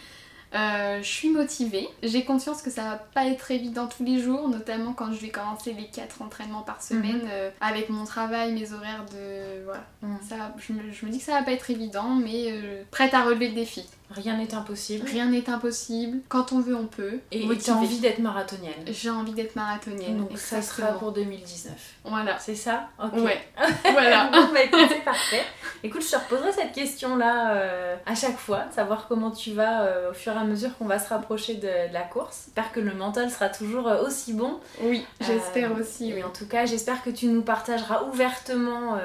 Euh, je suis motivée. J'ai conscience que ça va pas être évident tous les jours, notamment quand je vais commencer les 4 entraînements par semaine mhm. euh, avec mon travail, mes horaires de. Voilà. Mhm. Ça, je, me, dis que ça va pas être évident, mais euh, prête à relever le défi. Rien n'est impossible. Rien n'est impossible. Quand on veut, on peut. Et as envie d'être marathonienne. J'ai envie d'être marathonienne. Donc ça sera pour 2019. Voilà. C'est ça? Ok. Ouais. voilà. bah, c'est parfait. Écoute, je te reposerai cette question-là euh, à chaque fois, savoir comment tu vas euh, au fur et à mesure qu'on va se rapprocher de, la course. J'espère que le mental sera toujours euh, aussi bon. Oui, j'espère aussi. Oui. En tout cas, j'espère que tu nous partageras ouvertement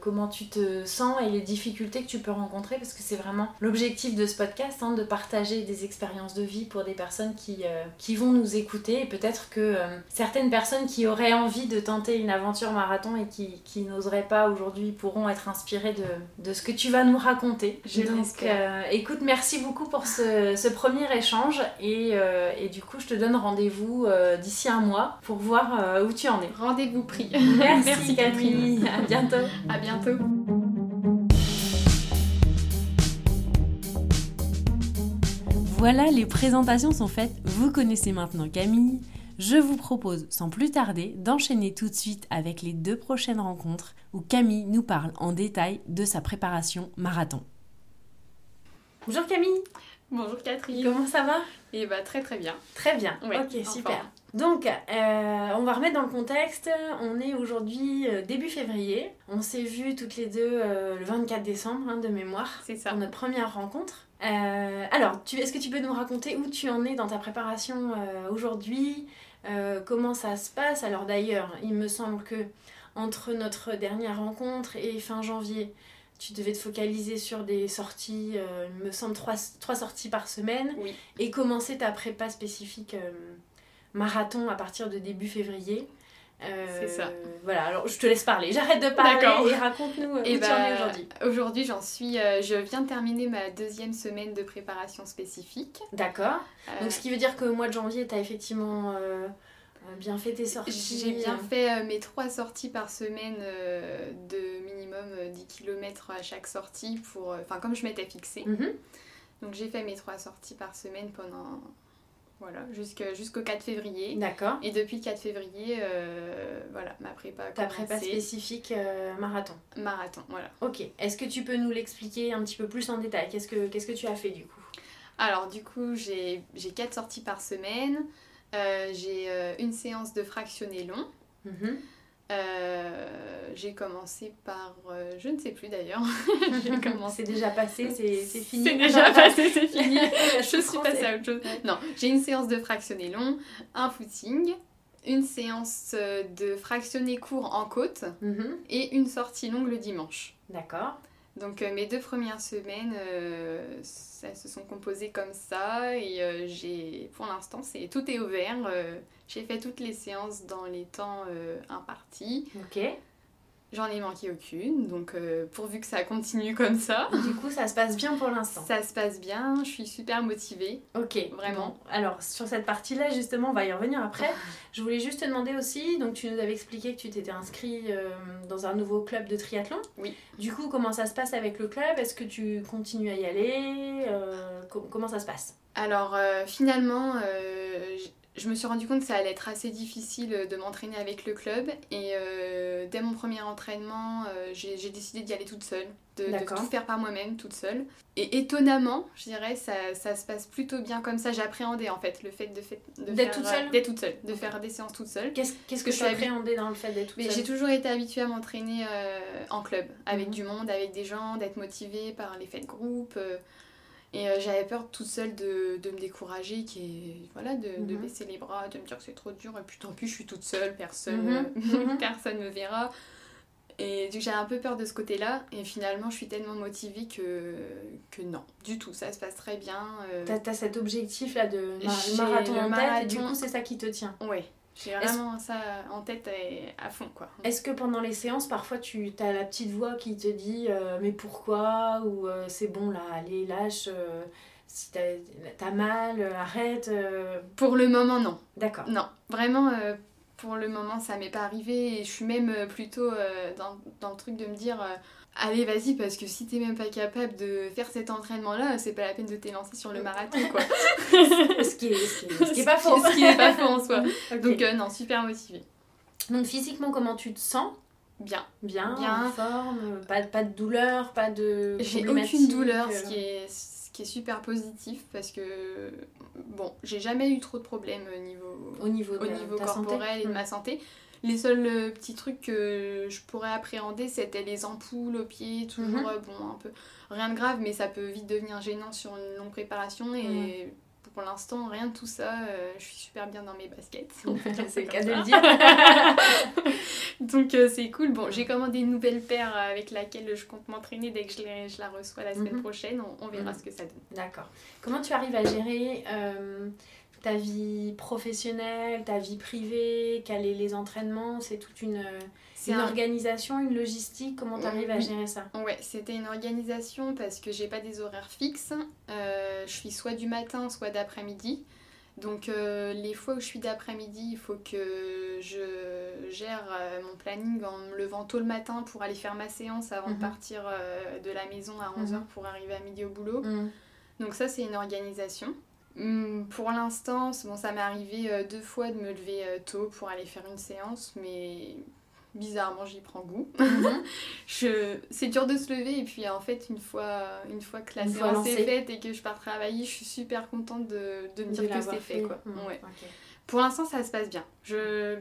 comment tu te sens et les difficultés que tu peux rencontrer parce que c'est vraiment l'objectif de ce podcast, hein, de partager des expériences de vie pour des personnes qui, euh, qui vont nous écouter et peut-être que euh, certaines personnes qui auraient envie de tenter une aventure marathon et qui, qui n'oseraient pas aujourd'hui pourront être inspirées de, de, ce que tu vas nous raconter. Je Donc euh, écoute, merci beaucoup pour ce, ce premier échange et, et, du coup je te donne rendez-vous d'ici un mois pour voir où tu en es. Rendez-vous pris. Merci, merci Catherine. À bientôt. À bientôt. Voilà, les présentations sont faites, vous connaissez maintenant Camille. Je vous propose sans plus tarder d'enchaîner tout de suite avec les deux prochaines rencontres où Camille nous parle en détail de sa préparation marathon. Bonjour Camille Bonjour Catherine Comment ça va? Eh bah très très bien. Très bien, ok super. Donc, euh, on va remettre dans le contexte. On est aujourd'hui euh, début février. On s'est vu toutes les deux euh, le 24 décembre hein, de mémoire. C'est ça. Pour notre première rencontre. Euh, alors, est-ce que tu peux nous raconter où tu en es dans ta préparation euh, aujourd'hui euh, Comment ça se passe? Alors d'ailleurs, il me semble que entre notre dernière rencontre et fin janvier, tu devais te focaliser sur des sorties, il me semble trois, trois sorties par semaine, et commencer ta prépa spécifique marathon à partir de début février c'est ça. Euh, voilà, alors je te laisse parler. J'arrête de parler et raconte-nous euh, où tu en es aujourd'hui. Aujourd'hui, j'en suis. Euh, je viens de terminer ma deuxième semaine de préparation spécifique. D'accord. Donc, ce qui veut dire que au mois de janvier, tu as effectivement bien fait tes sorties. J'ai bien fait mes trois sorties par semaine de minimum 10 km à chaque sortie, pour, enfin, comme je m'étais fixée. Mhm. Donc, j'ai fait mes trois sorties par semaine pendant voilà, jusqu'au 4 février. D'accord. Et depuis le 4 février, euh, voilà, ma prépa Ta prépa spécifique euh, marathon. Marathon, voilà. Ok. Est-ce que tu peux nous l'expliquer un petit peu plus en détail? Qu'est-ce que Qu'est-ce que tu as fait du coup? Alors, du coup, j'ai 4 sorties par semaine. Euh, j'ai une séance de fractionné long. Mhm. Euh, j'ai commencé par. Euh, je ne sais plus d'ailleurs. j'ai commencé. C'est déjà passé, c'est fini. C'est déjà passé, c'est fini. je suis passée à autre chose. Non, j'ai une séance de fractionné long, un footing, une séance euh, de fractionné court en côte mhm. et une sortie longue le dimanche. D'accord. Donc mes deux premières semaines, elles se sont composées comme ça et j'ai, pour l'instant, c'est tout est ouvert. J'ai fait toutes les séances dans les temps euh, impartis. Ok. J'en ai manqué aucune, donc euh, pourvu que ça continue comme ça. Du coup, ça se passe bien pour l'instant. Ça se passe bien, je suis super motivée. Ok, vraiment. Alors, sur cette partie-là, justement, on va y revenir après. je voulais juste te demander aussi, donc tu nous avais expliqué que tu t'étais inscrit euh, dans un nouveau club de triathlon. Oui. Du coup, comment ça se passe avec le club? Est-ce que tu continues à y aller? Comment ça se passe? Alors finalement, je me suis rendu compte que ça allait être assez difficile euh, de m'entraîner avec le club et euh, dès mon premier entraînement, euh, j'ai décidé d'y aller toute seule, de, tout faire par moi-même, toute seule. Et étonnamment, je dirais, ça, ça, se passe plutôt bien comme ça. J'appréhendais en fait le fait de, fait, d'être toute seule, d'être toute seule, de faire des séances toute seule. Qu'est-ce, qu'est-ce que, tu appréhendais dans le fait d'être toute seule? J'ai toujours été habituée à m'entraîner en club, avec mhm. du monde, avec des gens, d'être motivée par les fêtes de groupe. Et euh, j'avais peur toute seule de, de me décourager, qui voilà, de, de, mhm. baisser les bras, de me dire que c'est trop dur. Et puis tant pis, je suis toute seule, personne, mhm. Mhm. personne me verra. Et j'ai un peu peur de ce côté-là. Et finalement, je suis tellement motivée que, que non, du tout. Ça se passe très bien. Euh. T'as as cet objectif-là de marathon en tête et du coup, c'est ça qui te tient. Ouais. J'ai vraiment ça en tête et à fond quoi. Est-ce que pendant les séances, parfois tu as la petite voix qui te dit euh, mais pourquoi? ou euh, c'est bon là, allez lâche, si t'as mal, arrête Pour le moment non. D'accord. Non, vraiment pour le moment, ça m'est pas arrivé et je suis même euh, plutôt euh, dans, dans, le truc de me dire euh, allez, vas-y, parce que si t'es même pas capable de faire cet entraînement-là, c'est pas la peine de t'élancer sur le marathon, quoi. ce, qui est, ce, qui est, pas faux. ce qui est pas faux en soi. Donc, non, super motivée. Donc, physiquement, comment tu te sens? Bien. Bien, bien. en forme, pas, pas de douleur, pas de. J'ai aucune douleur, ce qui est qui est super positif parce que bon, j'ai jamais eu trop de problèmes au niveau, au niveau, au niveau corporel et de ma santé. Les seuls euh, petits trucs que je pourrais appréhender, c'était les ampoules au pied, toujours mhm. euh, bon, un peu rien de grave, mais ça peut vite devenir gênant sur une longue préparation et pour l'instant, rien de tout ça. Euh, je suis super bien dans mes baskets. c'est le cas de le dire. Donc euh, c'est cool. Bon, j'ai commandé une nouvelle paire avec laquelle je compte m'entraîner dès que je, je, la reçois la semaine mhm. prochaine. On, verra mhm. ce que ça donne. D'accord. Comment tu arrives à gérer ta vie professionnelle, ta vie privée, caler les entraînements C'est toute une c'est une organisation, une logistique, comment tu arrives à gérer ça? Ouais, c'était une organisation parce que j'ai pas des horaires fixes. Euh, je suis soit du matin, soit d'après-midi. Donc euh, les fois où je suis d'après-midi, il faut que je gère euh, mon planning en me levant tôt le matin pour aller faire ma séance avant de mhm. partir de la maison à 11h mhm. pour arriver à midi au boulot. Mhm. Donc ça c'est une organisation. Hum, pour l'instant, bon, ça m'est arrivé deux fois de me lever tôt pour aller faire une séance, mais bizarrement j'y prends goût. Mhm. je... C'est dur de se lever et puis en fait une fois, une fois que la séance est faite et que je pars travailler, je suis super contente de, de me dire que c'est fait. Quoi. Mhm. Ouais. Pour l'instant ça se passe bien.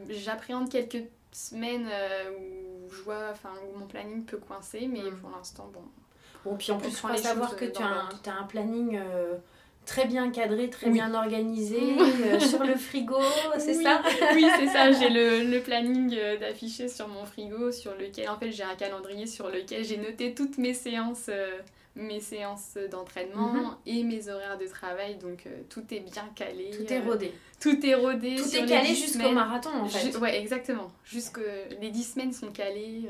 J'appréhende quelques semaines euh, où je vois, enfin où mon planning peut coincer, mais mhm. pour l'instant bon. Bon puis en plus il faut savoir que tu as, as, un planning... Euh, très bien cadré, très bien organisé, euh, sur le frigo, c'est ça Oui, c'est ça. J'ai le, le, planning euh, d'afficher sur mon frigo, sur lequel, en fait, j'ai un calendrier sur lequel j'ai noté toutes mes séances, euh, mes séances d'entraînement mhm. et mes horaires de travail. Donc, tout est bien calé. Tout est rodé. Tout est rodé. Tout est calé jusqu'au marathon, en fait. ouais, exactement. Jusque les 10 semaines sont calées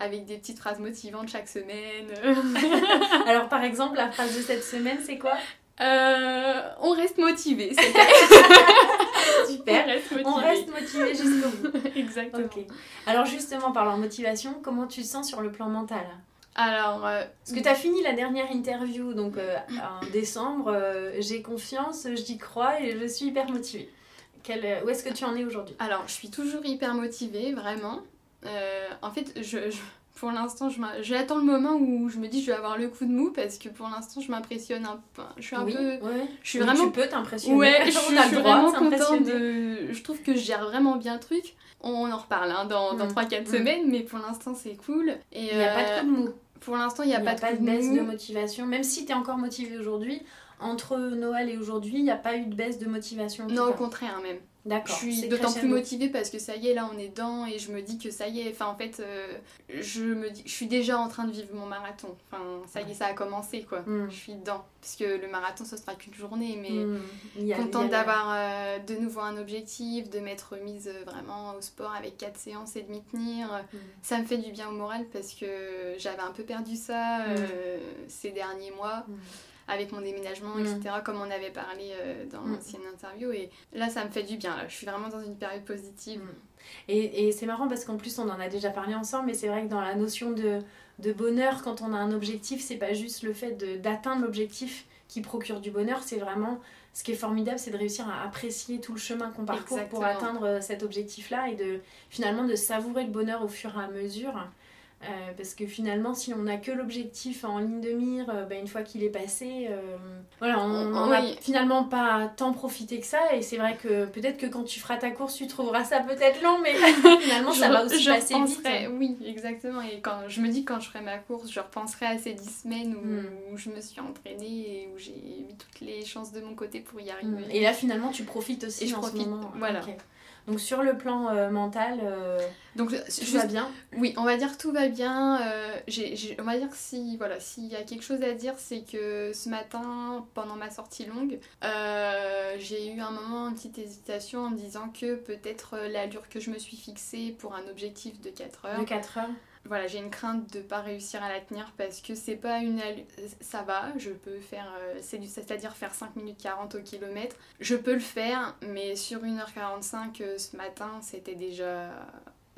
avec des petites phrases motivantes chaque semaine. Alors par exemple, la phrase de cette semaine, c'est quoi? Euh, on reste motivé. Super. On reste motivé, jusqu'au bout. Exactement. Alors justement, parlant motivation, comment tu te sens sur le plan mental? Alors, euh, parce que tu as fini la dernière interview donc euh, en décembre, j'ai confiance, j'y crois et je suis hyper motivée. Quel, où est-ce que tu en es aujourd'hui? Alors, je suis toujours hyper motivée, vraiment. en fait, je pour l'instant, j'attends le moment où je me dis je vais avoir le coup de mou parce que pour l'instant, je m'impressionne un peu. Je suis un peu. Je suis vraiment. Tu peux t'impressionner. Ouais, je, suis, vraiment contente de. Je trouve que je gère vraiment bien le truc. On en reparle hein, dans, dans 3-4 mm. mm. semaines, mais pour l'instant, c'est cool. Et il n'y a pas de coup de mou. Pour l'instant, il n'y a, pas, de, baisse de motivation. Même si tu es encore motivé aujourd'hui, entre Noël et aujourd'hui, il n'y a pas eu de baisse de motivation. Non, au contraire, même. Je suis d'autant plus motivée parce que ça y est, là on est dedans et je me dis que ça y est. Enfin, en fait, euh, je me dis, je suis déjà en train de vivre mon marathon. Enfin, ça y est, ça a commencé quoi. Hmm. Je suis dedans. Parce que le marathon, ce sera qu'une journée, mais hmm. contente d'avoir euh, de nouveau un objectif, de m'être mise euh, vraiment au sport avec quatre séances et de m'y tenir. Hmm. Ça me fait du bien au moral parce que j'avais un peu perdu ça ces derniers mois avec mon déménagement, mm. etc., comme on avait parlé euh, dans mm. l'ancienne interview. Et là, ça me fait du bien. Là. Je suis vraiment dans une période positive. Mm. Et, et c'est marrant parce qu'en plus, on en a déjà parlé ensemble, mais c'est vrai que dans la notion de, de bonheur, quand on a un objectif, c'est pas juste le fait d'atteindre l'objectif qui procure du bonheur, c'est vraiment ce qui est formidable, c'est de réussir à apprécier tout le chemin qu'on parcourt pour atteindre euh, cet objectif-là et de finalement de savourer le bonheur au fur et à mesure. Euh, parce que finalement, si on n'a que l'objectif en ligne de mire, euh, bah, une fois qu'il est passé, euh, voilà, on n'en a finalement pas tant profité que ça. Et c'est vrai que peut-être que quand tu feras ta course, tu trouveras ça peut-être long, mais finalement, ça va aussi passer vite. Oui, exactement. Et quand je me dis quand je ferai ma course, je repenserai à ces 10 semaines où, hmm. je me suis entraînée et où j'ai mis toutes les chances de mon côté pour y arriver. Hmm. Et là, finalement, tu profites aussi et je profite, Voilà. Donc sur le plan euh, mental, euh, donc tout va bien. Oui, on va dire que tout va bien. Euh, on va dire que si voilà, s'il y a quelque chose à dire, c'est que ce matin, pendant ma sortie longue, j'ai eu un moment une petite hésitation en me disant que peut-être l'allure que je me suis fixée pour un objectif de 4 heures. De 4 heures voilà, j'ai une crainte de pas réussir à la tenir parce que c'est pas une ça va, je peux faire euh, c'est c'est-à-dire faire 5 minutes 40 au kilomètre. Je peux le faire, mais sur 1h45 euh, ce matin, c'était déjà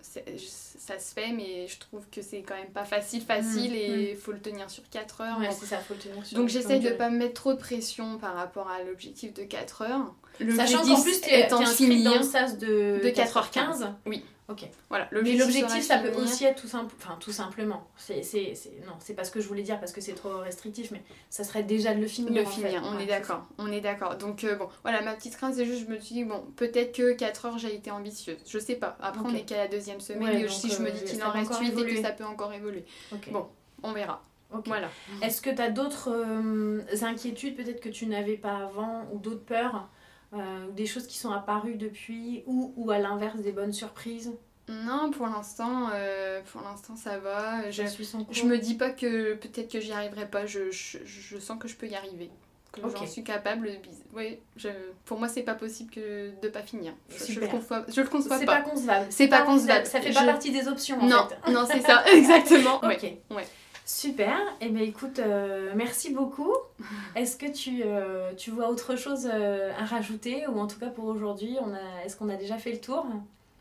ça se fait, mais je trouve que c'est quand même pas facile, facile, mmh, et il mmh. faut le tenir sur 4 heures. Ouais, c'est ça, faut le tenir sur Donc j'essaye de pas me mettre trop de pression par rapport à l'objectif de 4 heures. Sachant qu'en plus, tu es en finir dans le sas de, de 4h15. Oui. Ok. Voilà. Mais l'objectif, ça peut aussi être tout, simple, enfin, tout simplement. C'est, c'est, non, c'est pas ce que je voulais dire parce que c'est trop restrictif, mais ça serait déjà de le finir. Le finir, on est d'accord. On est d'accord. Donc, euh, bon, voilà, ma petite crainte, c'est juste, je me suis dit, bon, peut-être que 4 heures, j'ai été ambitieuse. Je sais pas. Après, on est qu'à la deuxième semaine. et si je me euh, dis qu'il en reste 8 et que ça peut encore évoluer. Bon, on verra. Voilà. Est-ce que tu as d'autres euh, inquiétudes, peut-être que tu n'avais pas avant, ou d'autres peurs? Euh, des choses qui sont apparues depuis ou, ou à l'inverse des bonnes surprises non, pour l'instant, euh, pour l'instant ça va. Je, je me dis pas que peut-être que j'y arriverai pas. Je, je, sens que je peux y arriver, que j'en suis capable. Oui, pour moi c'est pas possible que de pas finir. Je, le conçois, je le conçois pas. C'est pas concevable. C'est pas concevable. Ça fait pas partie des options. En non, non, c'est ça, exactement. ok. Ouais. Super, et eh bien écoute, euh, merci beaucoup. Est-ce que tu, euh, tu vois autre chose euh, à rajouter? Ou en tout cas pour aujourd'hui, est-ce qu'on a déjà fait le tour?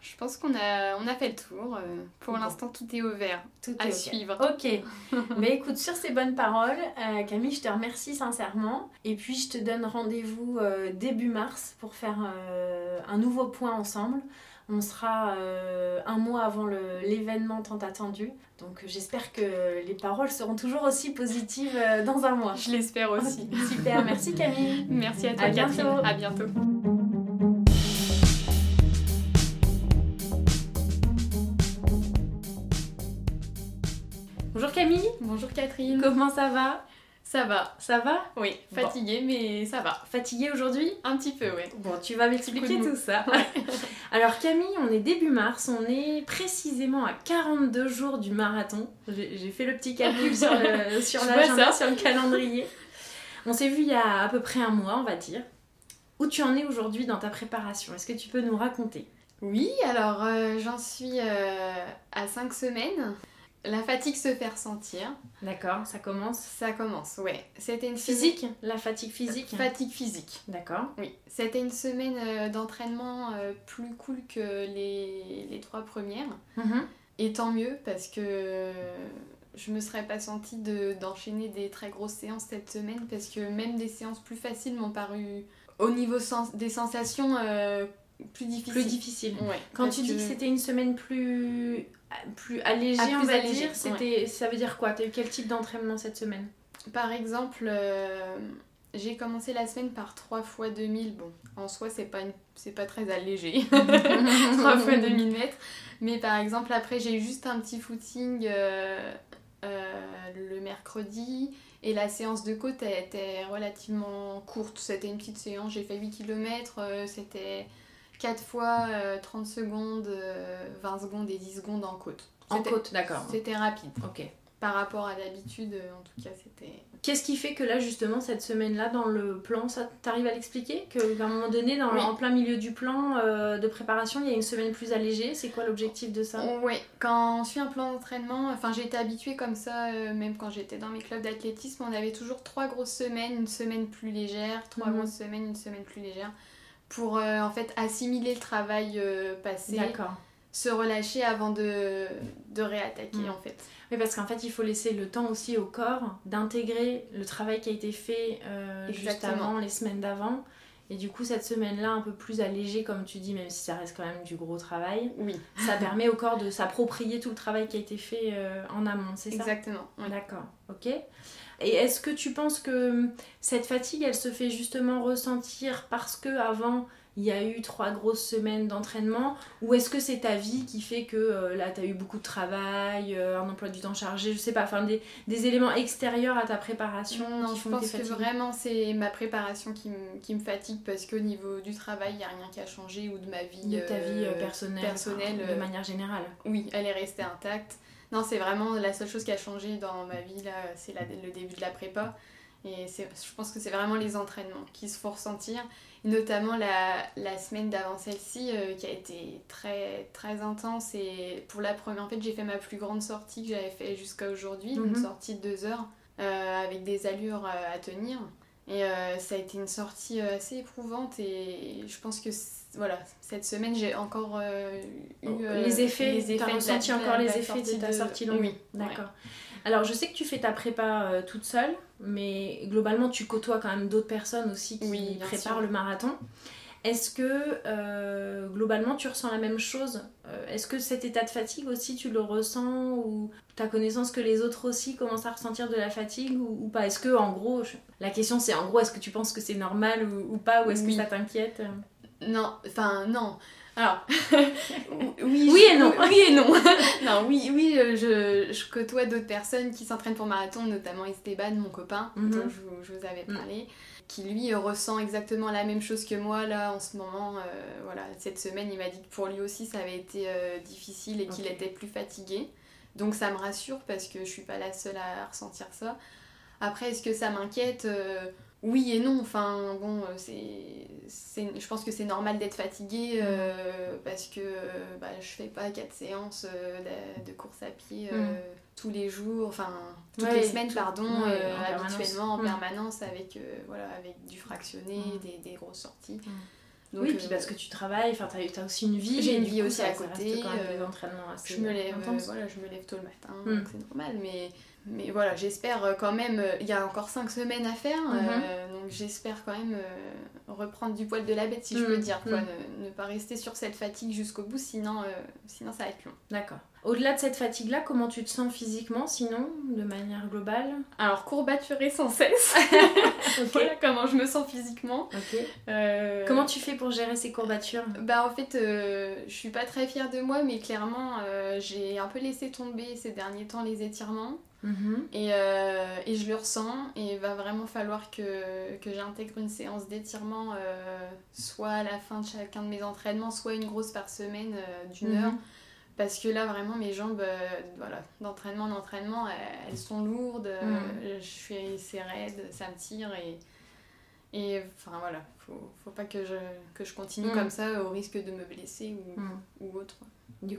Je pense qu'on a, on a fait le tour. pour l'instant, tout est ouvert tout à suivre. Ok, mais écoute, sur ces bonnes paroles, Camille, je te remercie sincèrement. Et puis je te donne rendez-vous début mars pour faire un nouveau point ensemble. On sera euh, un mois avant l'événement tant attendu. Donc j'espère que les paroles seront toujours aussi positives euh, dans un mois. Je l'espère aussi. Super, merci Camille. Merci à toi à Catherine. Bientôt. À bientôt. Bonjour Camille. Bonjour Catherine. Comment ça va? Ça va. Ça va? Oui, fatiguée, mais ça va. Fatiguée aujourd'hui? Un petit peu, oui. Bon, tu vas m'expliquer tout ça. Alors Camille, on est début mars, on est précisément à 42 jours du marathon. J'ai fait le petit calcul sur, le, sur l'agenda, sur le calendrier. On s'est vu il y a à peu près un mois, on va dire. Où tu en es aujourd'hui dans ta préparation? Est-ce que tu peux nous raconter? Oui, alors euh, j'en suis euh, à 5 semaines. La fatigue se fait ressentir. D'accord, ça commence Ça commence, ouais. C'était une physique La fatigue physique Fatigue physique. D'accord. Oui. C'était une semaine euh, d'entraînement euh, plus cool que les, les trois premières. Mhm. Et tant mieux parce que je me serais pas sentie d'enchaîner des très grosses séances cette semaine parce que même des séances plus faciles m'ont paru au niveau des sensations euh, plus difficiles. Plus difficiles. Ouais, Quand tu dis que c'était une semaine plus plus allégé, on va dire. C'était, Ça veut dire quoi? T'as eu quel type d'entraînement cette semaine? Par exemple, euh, j'ai commencé la semaine par 3 fois 2000. Bon, en soi, c'est pas, c'est pas très allégé. 3 fois 2000 mètres. Mais par exemple, après, j'ai eu juste un petit footing euh, euh, le mercredi. Et la séance de côte été relativement courte. C'était une petite séance, j'ai fait 8 km. C'était 4 fois 30 euh, secondes, 20 euh, secondes et 10 secondes en côte. En côte, d'accord. C'était rapide. Ok. Par rapport à d'habitude, euh, en tout cas, c'était. Qu'est-ce qui fait que là, justement, cette semaine-là, dans le plan, ça t'arrive à l'expliquer? Qu'à un moment donné, dans en plein milieu du plan de préparation, il y a une semaine plus allégée C'est quoi l'objectif de ça? Oui, quand on suit un plan d'entraînement, enfin, été habituée comme ça, même quand j'étais dans mes clubs d'athlétisme, on avait toujours trois grosses semaines, une semaine plus légère, trois mhm. grosses semaines, une semaine plus légère pour euh, en fait assimiler le travail euh, passé. Se relâcher avant de, de réattaquer mm. en fait. Mais parce qu'en fait, il faut laisser le temps aussi au corps d'intégrer le travail qui a été fait euh, juste avant, les semaines d'avant. Et du coup, cette semaine-là, un peu plus allégée, comme tu dis, même si ça reste quand même du gros travail, oui. ça permet au corps de s'approprier tout le travail qui a été fait en amont, c'est ça? Exactement. D'accord, ok. Et est-ce que tu penses que cette fatigue, elle se fait justement ressentir parce que avant il y a eu trois grosses semaines d'entraînement? Ou est-ce que c'est ta vie qui fait que euh, là, tu as eu beaucoup de travail, euh, un emploi du temps chargé, je sais pas, enfin des, des éléments extérieurs à ta préparation Non, je pense que, vraiment c'est ma préparation qui, qui, me fatigue parce qu'au niveau du travail, il n'y a rien qui a changé ou de ma vie. De ta vie euh, personnelle, personnelle de manière générale. Oui, elle est restée intacte. Non, c'est vraiment la seule chose qui a changé dans ma vie là, c'est le début de la prépa. Et je pense que c'est vraiment les entraînements qui se font ressentir notamment la, la semaine d'avant celle-ci euh, qui a été très très intense et pour la première en fait j'ai fait ma plus grande sortie que j'avais fait jusqu'à aujourd'hui une mhm. sortie de deux heures euh, avec des allures euh, à tenir et ça a été une sortie assez éprouvante et je pense que voilà cette semaine j'ai encore eu oh, les effets les effets ressenti encore les effets de ta sortie. longue oui d'accord. Alors je sais que tu fais ta prépa toute seule mais globalement, tu côtoies quand même d'autres personnes aussi qui préparent le marathon. Est-ce que euh, globalement tu ressens la même chose euh, Est-ce que cet état de fatigue aussi tu le ressens ou tu as connaissance que les autres aussi commencent à ressentir de la fatigue ou, pas? Est-ce que en gros, la question c'est en gros est-ce que tu penses que c'est normal ou, pas ou est-ce que ça t'inquiète? Non, enfin non. Alors, oui, oui et non. Oui et non. non, oui, oui, je, je côtoie d'autres personnes qui s'entraînent pour marathon, notamment Esteban, mon copain, mhm. dont je, vous avais mm. parlé, qui lui ressent exactement la même chose que moi là en ce moment. Euh, voilà, cette semaine, il m'a dit que pour lui aussi ça avait été euh, difficile et qu'il était plus fatigué. Donc ça me rassure parce que je suis pas la seule à ressentir ça. Après, est-ce que ça m'inquiète? Oui et non, enfin bon, euh, c'est, je pense que c'est normal d'être fatigué euh, parce que euh, bah, je fais pas quatre séances de, course à pied mm. tous les jours, enfin toutes les semaines, pardon, habituellement en mm. permanence avec, voilà, avec du fractionné, mm. des, des, grosses sorties. oui, puis parce que tu travailles, enfin tu as aussi une vie. J'ai une vie aussi à côté. assez je me lève, voilà, je me lève tôt le matin, donc c'est normal, mais mais voilà, j'espère euh, quand même, euh, il y a encore 5 semaines à faire, mhm. euh, donc j'espère quand même reprendre du poil de la bête, si je peux mhm. dire, quoi, mhm. ne, pas rester sur cette fatigue jusqu'au bout, sinon, sinon ça va être long. D'accord. Au-delà de cette fatigue-là, comment tu te sens physiquement, sinon, de manière globale? Alors, courbaturée sans cesse. voilà comment je me sens physiquement. Comment tu fais pour gérer ces courbatures? Bah, en fait, je suis pas très fière de moi, mais clairement, j'ai un peu laissé tomber ces derniers temps les étirements. Mhm. Et, euh, et, je le ressens et il va vraiment falloir que, que j'intègre une séance d'étirement euh, soit à la fin de chacun de mes entraînements, soit une grosse par semaine euh, d'une mhm. heure. Parce que là vraiment mes jambes, voilà, d'entraînement en entraînement, elles, sont lourdes, mhm. je suis c'est raide, ça me tire et... Et enfin voilà, faut, faut pas que je, que je continue comme ça au risque de me blesser ou, ou autre. Du,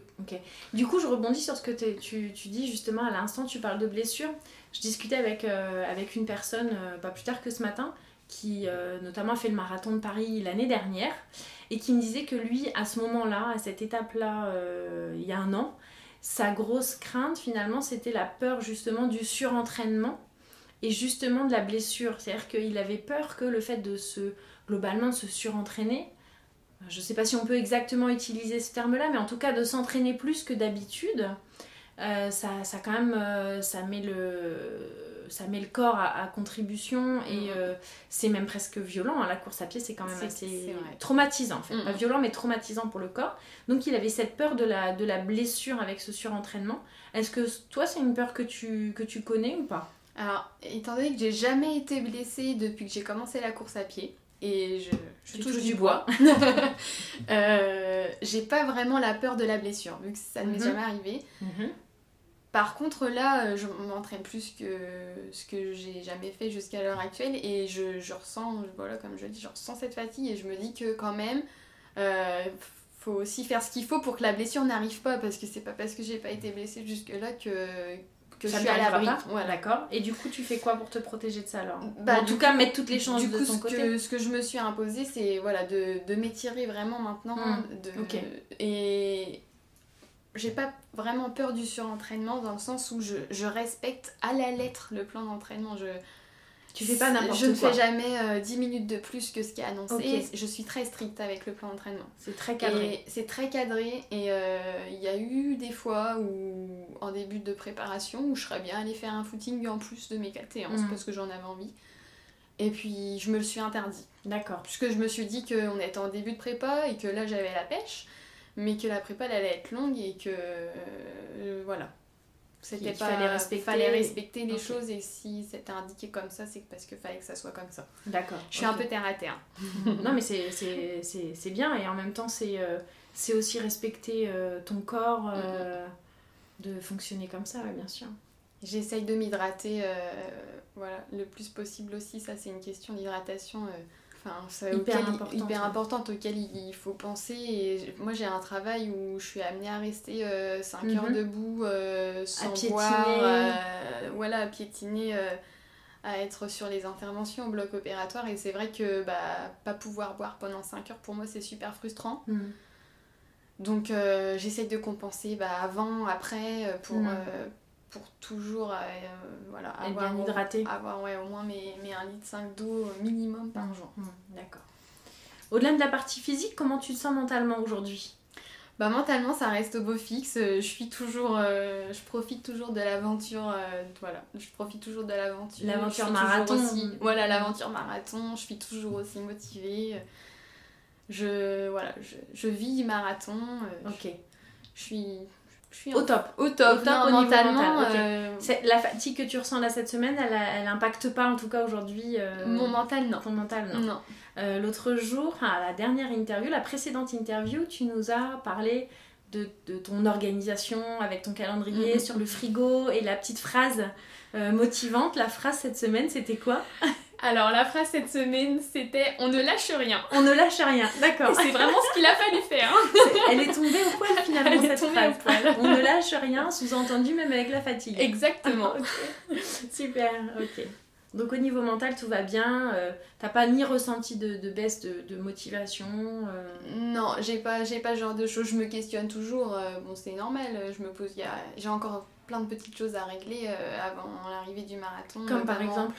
du coup, je rebondis sur ce que tu, tu, dis justement à l'instant, tu parles de blessure. Je discutais avec, euh, avec une personne euh, pas plus tard que ce matin qui euh, notamment a fait le marathon de Paris l'année dernière et qui me disait que lui, à ce moment-là, à cette étape-là, il y a un an, sa grosse crainte finalement, c'était la peur justement du surentraînement et justement de la blessure. C'est-à-dire qu'il avait peur que le fait de se, globalement, de se surentraîner, je ne sais pas si on peut exactement utiliser ce terme-là, mais en tout cas de s'entraîner plus que d'habitude, euh, ça, ça, quand même, euh, ça, met le, ça met le corps à, contribution et mm. euh, c'est même presque violent. Hein. La course à pied, c'est quand même assez traumatisant, en fait. Mm. Pas violent, mais traumatisant pour le corps. Donc il avait cette peur de la, de la blessure avec ce surentraînement. Est-ce que toi, c'est une peur que tu, que tu connais ou pas? Alors, étant donné que j'ai jamais été blessée depuis que j'ai commencé la course à pied, et je, touche du bois. Euh, j'ai pas vraiment la peur de la blessure, vu que ça ne m'est mhm. jamais arrivé. Mhm. Par contre, là, euh, je m'entraîne plus que ce que j'ai jamais fait jusqu'à l'heure actuelle et je, je, ressens, voilà, comme je dis, je ressens cette fatigue et je me dis que quand même, euh, faut aussi faire ce qu'il faut pour que la blessure n'arrive pas parce que c'est pas parce que j'ai pas été blessée jusque-là que, que je suis à l'abri. Ouais, d'accord. Et du coup, tu fais quoi pour te protéger de ça alors bah, En tout cas, mettre toutes les chances de ton ce côté. Que, ce que je me suis imposé, c'est voilà, de, de m'étirer vraiment maintenant. Hmm. De, Et j'ai pas vraiment peur du surentraînement dans le sens où je, je respecte à la lettre le plan d'entraînement. Je, tu fais pas n'importe quoi. Je ne fais jamais 10 euh, minutes de plus que ce qui est annoncé. Je suis très stricte avec le plan d'entraînement. C'est très cadré. C'est très cadré et euh, il y a eu des fois où, en début de préparation, où je serais bien allée faire un footing en plus de mes 4 séances mm. parce que j'en avais envie. Et puis je me le suis interdit. D'accord. Puisque je me suis dit qu'on était en début de prépa et que là j'avais la pêche, mais que la prépa elle allait être longue et que euh, voilà. C'était pas fallait respecter, fallait respecter les choses et si c'était indiqué comme ça, c'est parce qu'il fallait que ça soit comme ça. D'accord. Je suis un peu terre à terre. non mais c'est bien et en même temps c'est euh, c'est aussi respecter euh, ton corps de fonctionner comme ça, bien sûr. J'essaye de m'hydrater voilà, le plus possible aussi. Ça, c'est une question d'hydratation enfin, c'est hyper, importante, hyper importante auquel il faut penser. Et moi, j'ai un travail où je suis amenée à rester 5 euh, heures mhm. debout euh, sans à boire, euh, voilà, à piétiner, à être sur les interventions au bloc opératoire. Et c'est vrai que bah, pas pouvoir boire pendant 5 heures, pour moi, c'est super frustrant. Mhm. Donc j'essaye de compenser bah, avant, après, pour, mhm pour toujours euh, voilà, avoir, bien hydraté. avoir ouais, au moins mes, mes 1 litre 5 d'eau minimum par jour. Mmh, d'accord. Au-delà de la partie physique, comment tu te sens mentalement aujourd'hui? Bah mentalement ça reste au beau fixe, je suis toujours euh, je profite toujours de l'aventure euh, voilà, je profite toujours de l'aventure. L'aventure marathon. Aussi, voilà, l'aventure marathon, je suis toujours aussi motivée. Je voilà, je, je vis marathon. OK. Je suis je suis au top. Au top, mentalement. Euh, la fatigue que tu ressens là cette semaine, elle, elle impacte pas en tout cas aujourd'hui euh, Mon mental, non. Ton mental, non. Euh, l'autre jour, à la dernière interview, la précédente interview, tu nous as parlé de, de ton organisation avec ton calendrier mm-hmm. sur le frigo et la petite phrase motivante. La phrase cette semaine, c'était quoi? Alors la phrase cette semaine c'était on ne lâche rien. On ne lâche rien, d'accord. C'est vraiment ce qu'il a fallu faire. Elle est tombée au poil finalement Elle cette phrase. Au poil. On ne lâche rien, sous-entendu même avec la fatigue. Exactement. Super, ok. Donc au niveau mental tout va bien, euh, t'as pas ni ressenti de, baisse de, motivation euh? Non, j'ai pas, j'ai pas ce genre de choses, je me questionne toujours, euh, bon c'est normal, je me pose, j'ai encore plein de petites choses à régler avant l'arrivée du marathon. Comme par exemple?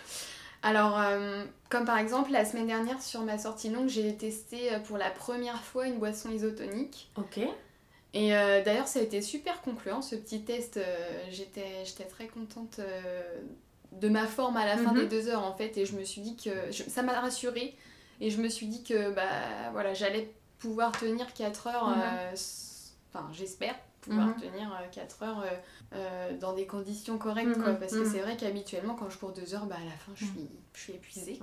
Alors, euh, comme par exemple, la semaine dernière, sur ma sortie longue, j'ai testé euh, pour la première fois une boisson isotonique. Ok. Et euh, d'ailleurs, ça a été super concluant, ce petit test. J'étais très contente de ma forme à la fin des mhm. deux heures, en fait. Et je me suis dit que... ça m'a rassurée. Et je me suis dit que, bah, voilà, j'allais pouvoir tenir 4 heures. Mhm. Enfin, j'espère pouvoir mhm. tenir 4 heures euh, dans des conditions correctes, quoi. Mhm, parce que mhm. c'est vrai qu'habituellement, quand je cours deux heures, bah, à la fin, je suis, je suis épuisée.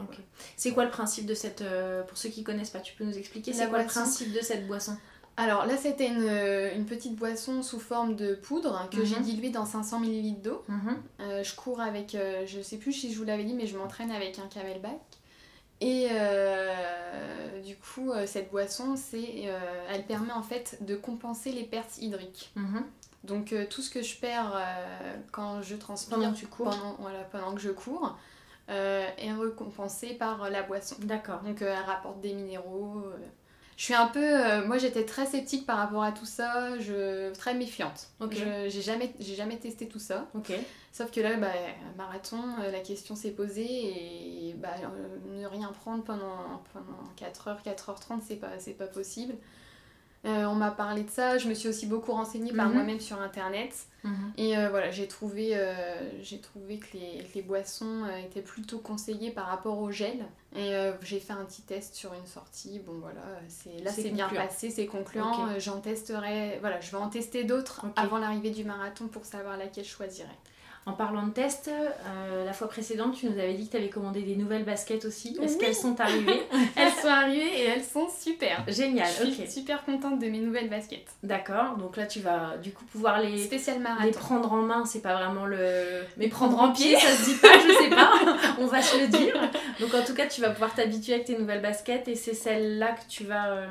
C'est quoi le principe de cette... Euh, pour ceux qui connaissent pas, tu peux nous expliquer C'est quoi le principe de cette boisson? Alors là, c'était une, euh, une, petite boisson sous forme de poudre hein, que j'ai diluée dans 500 ml d'eau. je cours avec, je sais plus si je vous l'avais dit, mais je m'entraîne avec un camelback. Et du coup, cette boisson, c'est, elle permet en fait de compenser les pertes hydriques. Donc euh, tout ce que je perds euh, quand je transpire pendant que, tu cours. voilà, pendant que je cours euh, est recompensé par la boisson. D'accord. Donc elle rapporte des minéraux. Je suis un peu... moi j'étais très sceptique par rapport à tout ça, je, très méfiante. J'ai jamais, jamais testé tout ça. Ok. Sauf que là, bah, marathon, la question s'est posée et bah, ne rien prendre pendant, pendant 4h, 4h30, c'est pas, pas possible. Euh, on m'a parlé de ça, je me suis aussi beaucoup renseignée par mhm. moi-même sur internet. Mhm. Et euh, voilà, j'ai trouvé, euh, j'ai trouvé que les, boissons étaient plutôt conseillées par rapport au gel. Et j'ai fait un petit test sur une sortie. Bon voilà, c'est, là c'est bien passé, c'est concluant. j'en testerai, voilà, je vais en tester d'autres avant l'arrivée du marathon pour savoir laquelle je choisirai. En parlant de test, euh, la fois précédente, tu nous avais dit que tu avais commandé des nouvelles baskets aussi. Est-ce qu'elles sont arrivées Elles sont arrivées et elles sont super. Génial, Je suis super contente de mes nouvelles baskets. D'accord, donc là tu vas du coup pouvoir les, Spécial les prendre en main, c'est pas vraiment le. Mais prendre en pied, ça se dit pas, je sais pas, on va se le dire. Donc en tout cas, tu vas pouvoir t'habituer avec tes nouvelles baskets et c'est celle-là que tu vas, euh,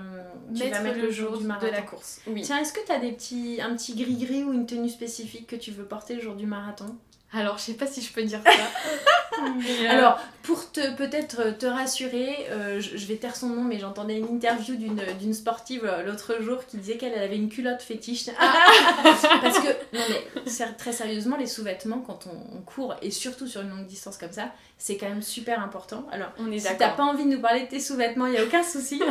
mettre, le jour du de la course. Oui. Tiens, est-ce que tu as des petits, un petit gris-gris ou une tenue spécifique que tu veux porter le jour du marathon? Alors, je sais pas si je peux dire ça. Euh, Alors, pour te peut-être te rassurer, euh, je, vais taire son nom, mais j'entendais une interview d'une sportive euh, l'autre jour qui disait qu'elle avait une culotte fétiche. Ah. Parce que, non mais très sérieusement, les sous-vêtements quand on, court, et surtout sur une longue distance comme ça, c'est quand même super important. Alors, on est si t'as pas envie de nous parler de tes sous-vêtements, il n'y a aucun souci.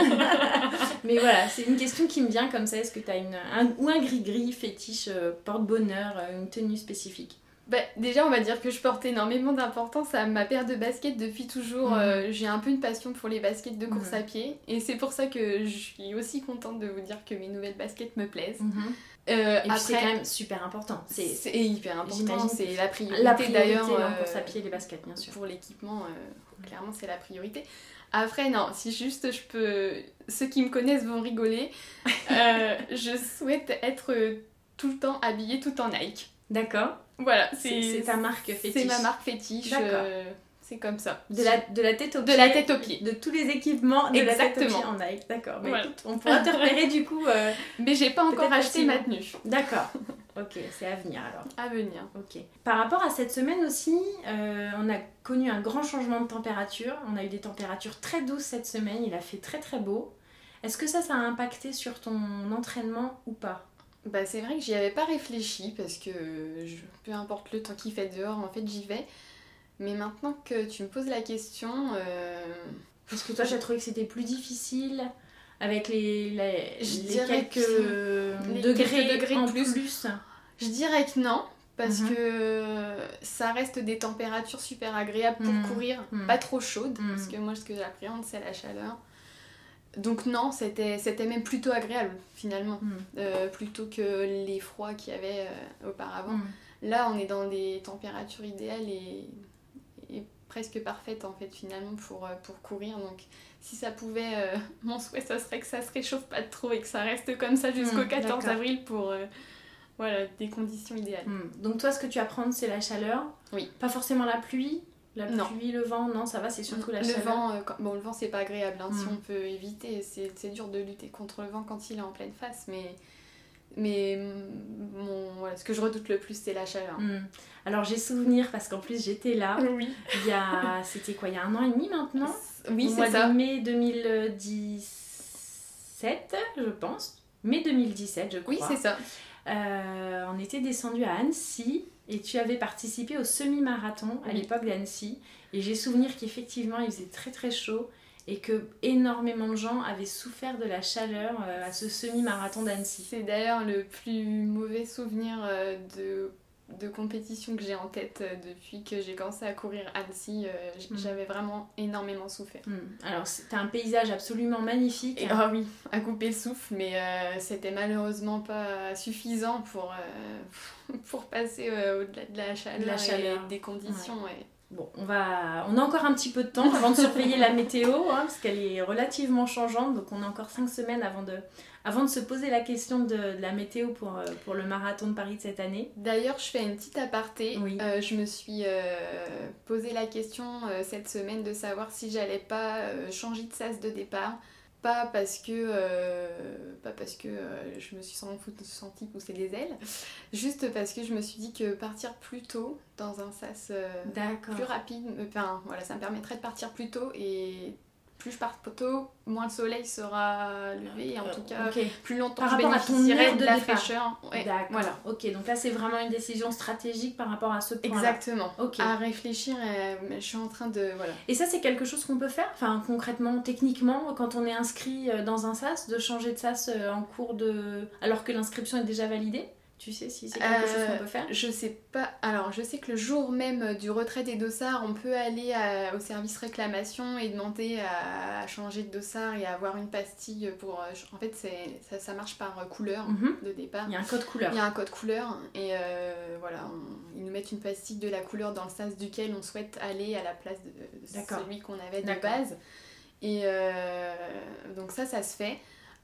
mais voilà, c'est une question qui me vient comme ça. Est-ce que t'as une, un, ou un gris-gris fétiche porte-bonheur, une tenue spécifique? Bah, déjà, on va dire que je porte énormément d'importance à ma paire de baskets depuis toujours. Mhm. Euh, j'ai un peu une passion pour les baskets de course Mhm. à pied. Et c'est pour ça que je suis aussi contente de vous dire que mes nouvelles baskets me plaisent. Euh, Et puis c'est quand même super important. C'est hyper important. C'est la priorité, la priorité d'ailleurs. en euh, course à pied, les baskets, bien sûr. pour l'équipement, euh, clairement, c'est la priorité. Après, non, si juste je peux. Ceux qui me connaissent vont rigoler. Euh, je souhaite être euh, tout le temps habillée tout en Nike. D'accord. Voilà, C'est ta marque fétiche. C'est ma marque fétiche. D'accord. euh, c'est comme ça. De la, de la tête aux De pieds. la tête aux pieds. De tous les équipements de la tête aux Exactement. pieds en Nike. D'accord. Mais Voilà. écoute, on pourra te repérer du coup. euh, Mais j'ai pas encore acheté ma tenue. D'accord. Ok, c'est à venir alors. À venir. Ok. Par rapport à cette semaine aussi, euh, on a connu un grand changement de température. On a eu des températures très douces cette semaine. Il a fait très très beau. Est-ce que ça, ça a impacté sur ton entraînement ou pas? Bah, c'est vrai que j'y avais pas réfléchi parce que je- peu importe le temps qu'il fait dehors, en fait, j'y vais. Mais maintenant que tu me poses la question, euh, Parce que toi, j'ai trouvé que c'était plus difficile avec les, les, Je les quelques que les degrés, quelques degrés en plus. plus. je dirais que non. Parce Mhm. que ça reste des températures super agréables pour Mhm. courir, Mhm. pas trop chaudes, parce que moi ce que j'appréhende c'est la chaleur. Donc non, c'était même plutôt agréable finalement, Mm. euh, plutôt que les froids qu'il y avait euh, auparavant. Mm. Là, on est dans des températures idéales et, et presque parfaites en fait finalement pour, euh, pour courir. Donc si ça pouvait, euh, mon souhait, ça serait que ça se réchauffe pas trop et que ça reste comme ça jusqu'au Mm, 14 d'accord. avril pour voilà, des conditions idéales. Hmm. Donc toi, ce que tu apprends, c'est la chaleur. Oui. Pas forcément la pluie. La Non. pluie, le vent, non, ça va, c'est surtout la le chaleur. vent, euh, quand- bon, le vent c'est pas agréable hein, si Mm. on peut éviter. C'est dur de lutter contre le vent quand il est en pleine face, mais, mais mm, mon, voilà, ce que je redoute le plus c'est la chaleur. Hmm. Alors j'ai souvenir parce qu'en plus j'étais là. Oui, Il y a, c'était quoi, il y a un an et demi maintenant? Oui c'est mois ça. de mai 2017, je pense. Mai 2017, je crois. Oui, c'est ça. Euh, on était descendu à Annecy et tu avais participé au semi-marathon à Oui. l'époque d'Annecy. Et j'ai souvenir qu'effectivement il faisait très très chaud et que énormément de gens avaient souffert de la chaleur euh, à ce semi-marathon d'Annecy. C'est d'ailleurs le plus mauvais souvenir euh, de, de compétition que j'ai en tête euh, depuis que j'ai commencé à courir Annecy. euh, Mm. J'avais vraiment énormément souffert. Hmm. Alors c'était un paysage absolument magnifique. Et, ah oui, à couper le souffle, mais euh, c'était malheureusement pas suffisant pour, euh, pour passer au-delà de la chaleur, De la chaleur. et des conditions. ouais. Bon, on va, on a encore un petit peu de temps avant de surveiller la météo, hein, parce qu'elle est relativement changeante, donc on a encore 5 semaines avant de, avant de se poser la question de, de la météo pour, euh, pour le marathon de Paris de cette année. D'ailleurs, je fais une petite aparté. Oui. Euh, je me suis euh, posé la question euh, cette semaine de savoir si j'allais pas changer de sas de départ. Pas parce que, pas parce que je me suis senti, senti pousser des ailes, juste parce que je me suis dit que partir plus tôt dans un sas plus rapide, enfin voilà, ça me permettrait de partir plus tôt et plus je pars tôt, moins le soleil sera levé et en tout cas plus longtemps Par je rapport à ton bénéficierai de, de la départ. fraîcheur. Ouais, D'accord. voilà. Ok, donc là c'est vraiment une décision stratégique par rapport à ce point. Exactement. Ok. À réfléchir, euh, mais je suis en train de. Voilà. Et ça c'est quelque chose qu'on peut faire, enfin concrètement, techniquement, quand on est inscrit euh, dans un sas, de changer de sas euh, en cours de... alors que l'inscription est déjà validée? Tu sais si c'est quelque Euh, chose qu'on peut faire Je sais pas. Alors, je sais que le jour même du retrait des dossards, on peut aller à- au service réclamation et demander à, à changer de dossard et à avoir une pastille pour. euh, En fait, ça, ça marche par euh, couleur Mhm. de départ. Il y a un code couleur. Il y a un code couleur et euh, voilà, on- ils nous mettent une pastille de la couleur dans le sens duquel on souhaite aller à la place de, celui qu'on avait de base. Et euh, donc ça, ça se fait.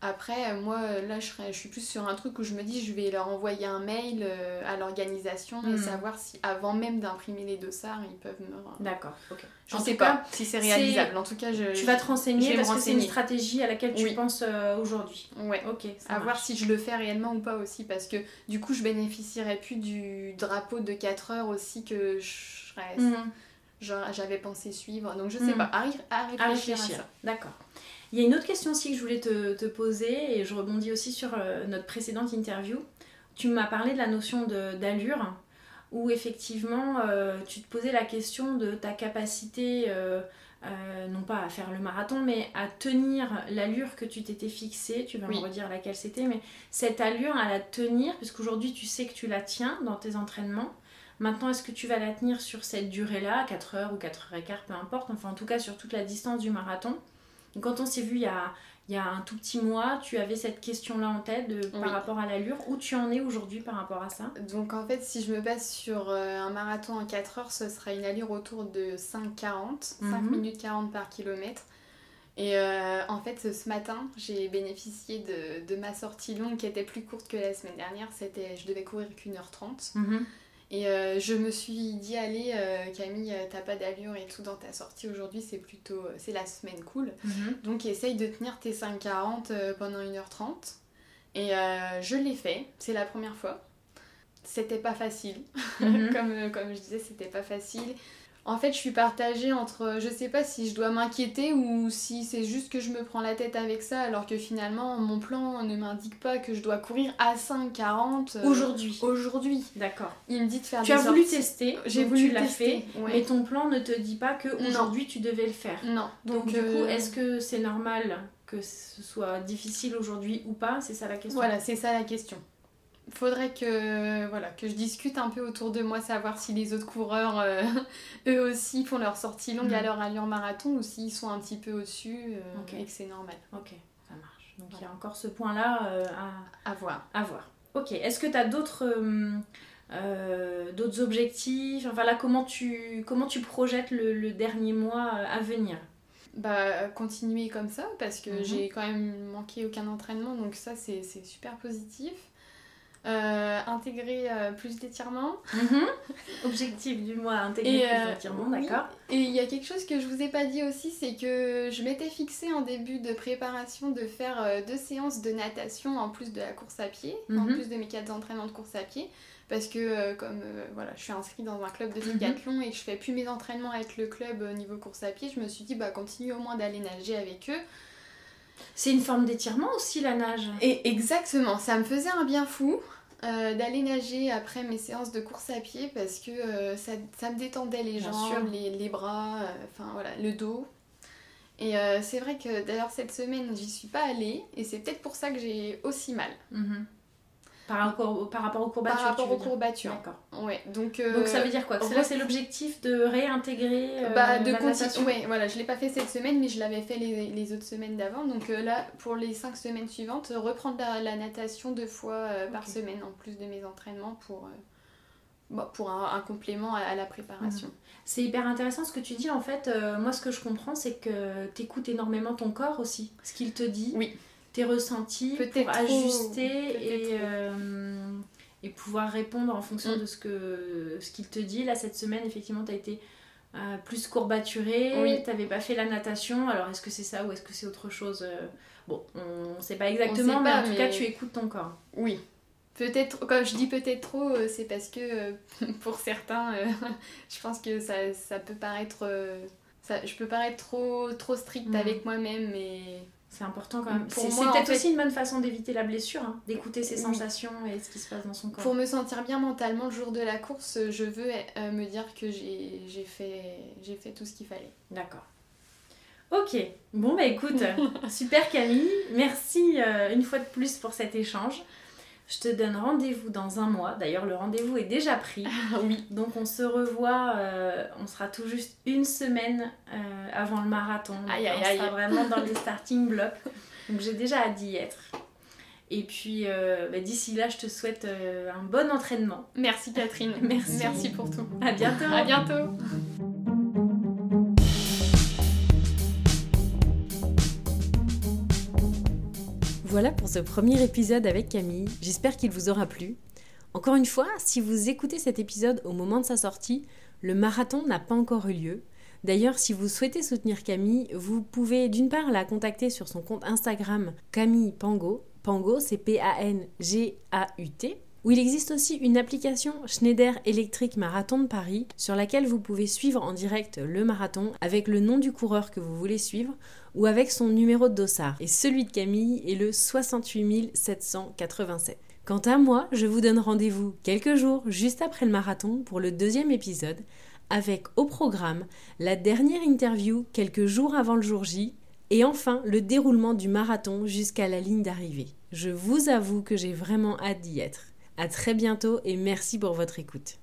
Après, moi, là, je, serais- je suis plus sur un truc où je me dis, je vais leur envoyer un mail euh, à l'organisation et savoir si, avant même d'imprimer les dossards, ils peuvent me... D'accord, ok. Je En sais pas si c'est réalisable. En tout cas, je... Tu vas te renseigner parce que c'est une stratégie à laquelle tu Oui. penses euh, aujourd'hui. Ouais. Ok, À voir si je le fais réellement ou pas aussi, parce que du coup, je bénéficierais plus du drapeau de 4 heures aussi que je serais- Mhm. j'avais pensé suivre. Donc je sais Mhm. pas, à, à réfléchir À réfléchir. D'accord. Il y a une autre question aussi que je voulais te, te poser, et je rebondis aussi sur euh, notre précédente interview. Tu m'as parlé de la notion d'allure, où effectivement euh, tu te posais la question de ta capacité, euh, euh, non pas à faire le marathon, mais à tenir l'allure que tu t'étais fixée. Tu vas Oui. me redire laquelle c'était, mais cette allure à la tenir, puisqu'aujourd'hui tu sais que tu la tiens dans tes entraînements. Maintenant, est-ce que tu vas la tenir sur cette durée-là, 4 heures ou 4 heures et quart, peu importe, enfin en tout cas sur toute la distance du marathon? Quand on s'est vu il y a, il y a un tout petit mois, tu avais cette question-là en tête par rapport à l'allure. Où tu en es aujourd'hui par rapport à ça? Donc en fait, si je me base sur euh, un marathon en 4 heures, ce sera une allure autour de 5,40, 5 mhm. minutes 40 par kilomètre. Et euh, en fait, ce matin, j'ai bénéficié de, ma sortie longue qui était plus courte que la semaine dernière. C'était, je devais courir qu'une heure trente. Mhm. Et euh, je me suis dit, allez euh, Camille, t'as pas d'allure et tout dans ta sortie aujourd'hui, c'est plutôt, c'est la semaine cool. Mhm. Donc essaye de tenir tes 5,40 pendant 1h30. Et je l'ai fait, c'est la première fois. C'était pas facile. Mhm. comme, comme je disais, c'était pas facile. En fait, je suis partagée entre je sais pas si je dois m'inquiéter ou si c'est juste que je me prends la tête avec ça alors que finalement mon plan ne m'indique pas que je dois courir à 5,40 euh, aujourd'hui. Aujourd'hui. D'accord. Il me dit de faire tu as voulu tester, j'ai voulu tu l'as fait, mais ton plan ne te dit pas que aujourd'hui tu devais le faire. Non. Donc, du coup, euh, est-ce que c'est normal que ce soit difficile aujourd'hui ou pas? C'est ça la question. Voilà, c'est ça la question faudrait que, voilà, que je discute un peu autour de moi, savoir si les autres coureurs, euh, eux aussi, font leur sortie longue à mm. leur allure marathon ou s'ils sont un petit peu au-dessus euh, et que c'est normal. Ok, ça marche. Donc il y a encore ce point-là euh, à... à voir. À voir. Ok, est-ce que tu as d'autres... d'autres objectifs? Enfin là, comment tu, comment tu projettes le, dernier mois à venir? Bah, continuer comme ça parce que mm-hmm. j'ai quand même manqué aucun entraînement donc ça c'est super positif. Euh, intégrer euh, plus d'étirements. Mhm. Objectif du mois, intégrer plus euh, d'étirements, d'accord. Et il y a quelque chose que je vous ai pas dit aussi, c'est que je m'étais fixé en début de préparation de faire deux séances de natation en plus de la course à pied, en mhm. plus de mes quatre entraînements de course à pied. Parce que comme voilà, je suis inscrite dans un club de mhm. triathlon et que je fais plus mes entraînements avec le club au niveau course à pied, je me suis dit bah continue au moins d'aller nager avec eux. C'est une forme d'étirement aussi la nage. Et exactement, ça me faisait un bien fou. Euh, d'aller nager après mes séances de course à pied parce que euh, ça, me détendait les jambes, les, bras, euh, enfin voilà, le dos. Et c'est vrai que d'ailleurs cette semaine j'y suis pas allée et c'est peut-être pour ça que j'ai aussi mal. Mhm. Par rapport, par rapport aux courbatures Par rapport aux courbatures. D'accord. Ouais, donc, euh, donc ça veut dire quoi Là, c'est l'objectif de réintégrer euh, bah, de continuer. Ouais, voilà, je l'ai pas fait cette semaine, mais je l'avais fait les, les, autres semaines d'avant. Donc euh, là, pour les cinq semaines suivantes, reprendre la, natation deux fois par semaine, en plus de mes entraînements, pour, bah, pour un, complément à, la préparation. Mhm. C'est hyper intéressant ce que tu dis. En fait, moi, ce que je comprends, c'est que tu écoutes énormément ton corps aussi, ce qu'il te dit. Oui tes ressentis pour ajuster et, euh, et pouvoir répondre en fonction mm. de ce que ce qu'il te dit. Là, cette semaine, effectivement, tu as été euh, plus courbaturé, oui. tu n'avais pas fait la natation. Alors, est-ce que c'est ça ou est-ce que c'est autre chose euh, Bon, on ne sait pas exactement, mais en tout cas, tu écoutes ton corps. Oui. Peut-être, quand je dis peut-être trop, c'est parce que pour certains, je pense que ça, ça peut paraître. Ça, je peux paraître trop, trop stricte mm. avec moi-même, mais c'est important quand même. C'est peut-être aussi une bonne façon d'éviter la blessure, hein, d'écouter ses sensations et ce qui se passe dans son corps. Pour me sentir bien mentalement le jour de la course, je veux euh, me dire que j'ai fait, fait tout ce qu'il fallait. D'accord. Ok, bon bah écoute, super Camille, merci euh, une fois de plus pour cet échange. Je te donne rendez-vous dans un mois. D'ailleurs, le rendez-vous est déjà pris. Ah oui. Donc, on se revoit. Euh, on sera tout juste une semaine euh, avant le marathon. Aïe, aïe, on sera vraiment dans les starting blocks. Donc, j'ai déjà hâte d'y être. Et puis, euh, bah, d'ici là, je te souhaite un bon entraînement. Merci Catherine. Merci. Merci pour tout. À bientôt. À bientôt. Voilà pour ce premier épisode avec Camille, j'espère qu'il vous aura plu. Encore une fois, si vous écoutez cet épisode au moment de sa sortie, le marathon n'a pas encore eu lieu. D'ailleurs, si vous souhaitez soutenir Camille, vous pouvez d'une part la contacter sur son compte Instagram Camille Pango. Pango, c'est P-A-N-G-A-U-T où il existe aussi une application Schneider Electric Marathon de Paris sur laquelle vous pouvez suivre en direct le marathon avec le nom du coureur que vous voulez suivre ou avec son numéro de dossard. Et celui de Camille est le 68 787. Quant à moi, je vous donne rendez-vous quelques jours juste après le marathon pour le deuxième épisode avec au programme la dernière interview quelques jours avant le jour J et enfin le déroulement du marathon jusqu'à la ligne d'arrivée. Je vous avoue que j'ai vraiment hâte d'y être. À très bientôt et merci pour votre écoute.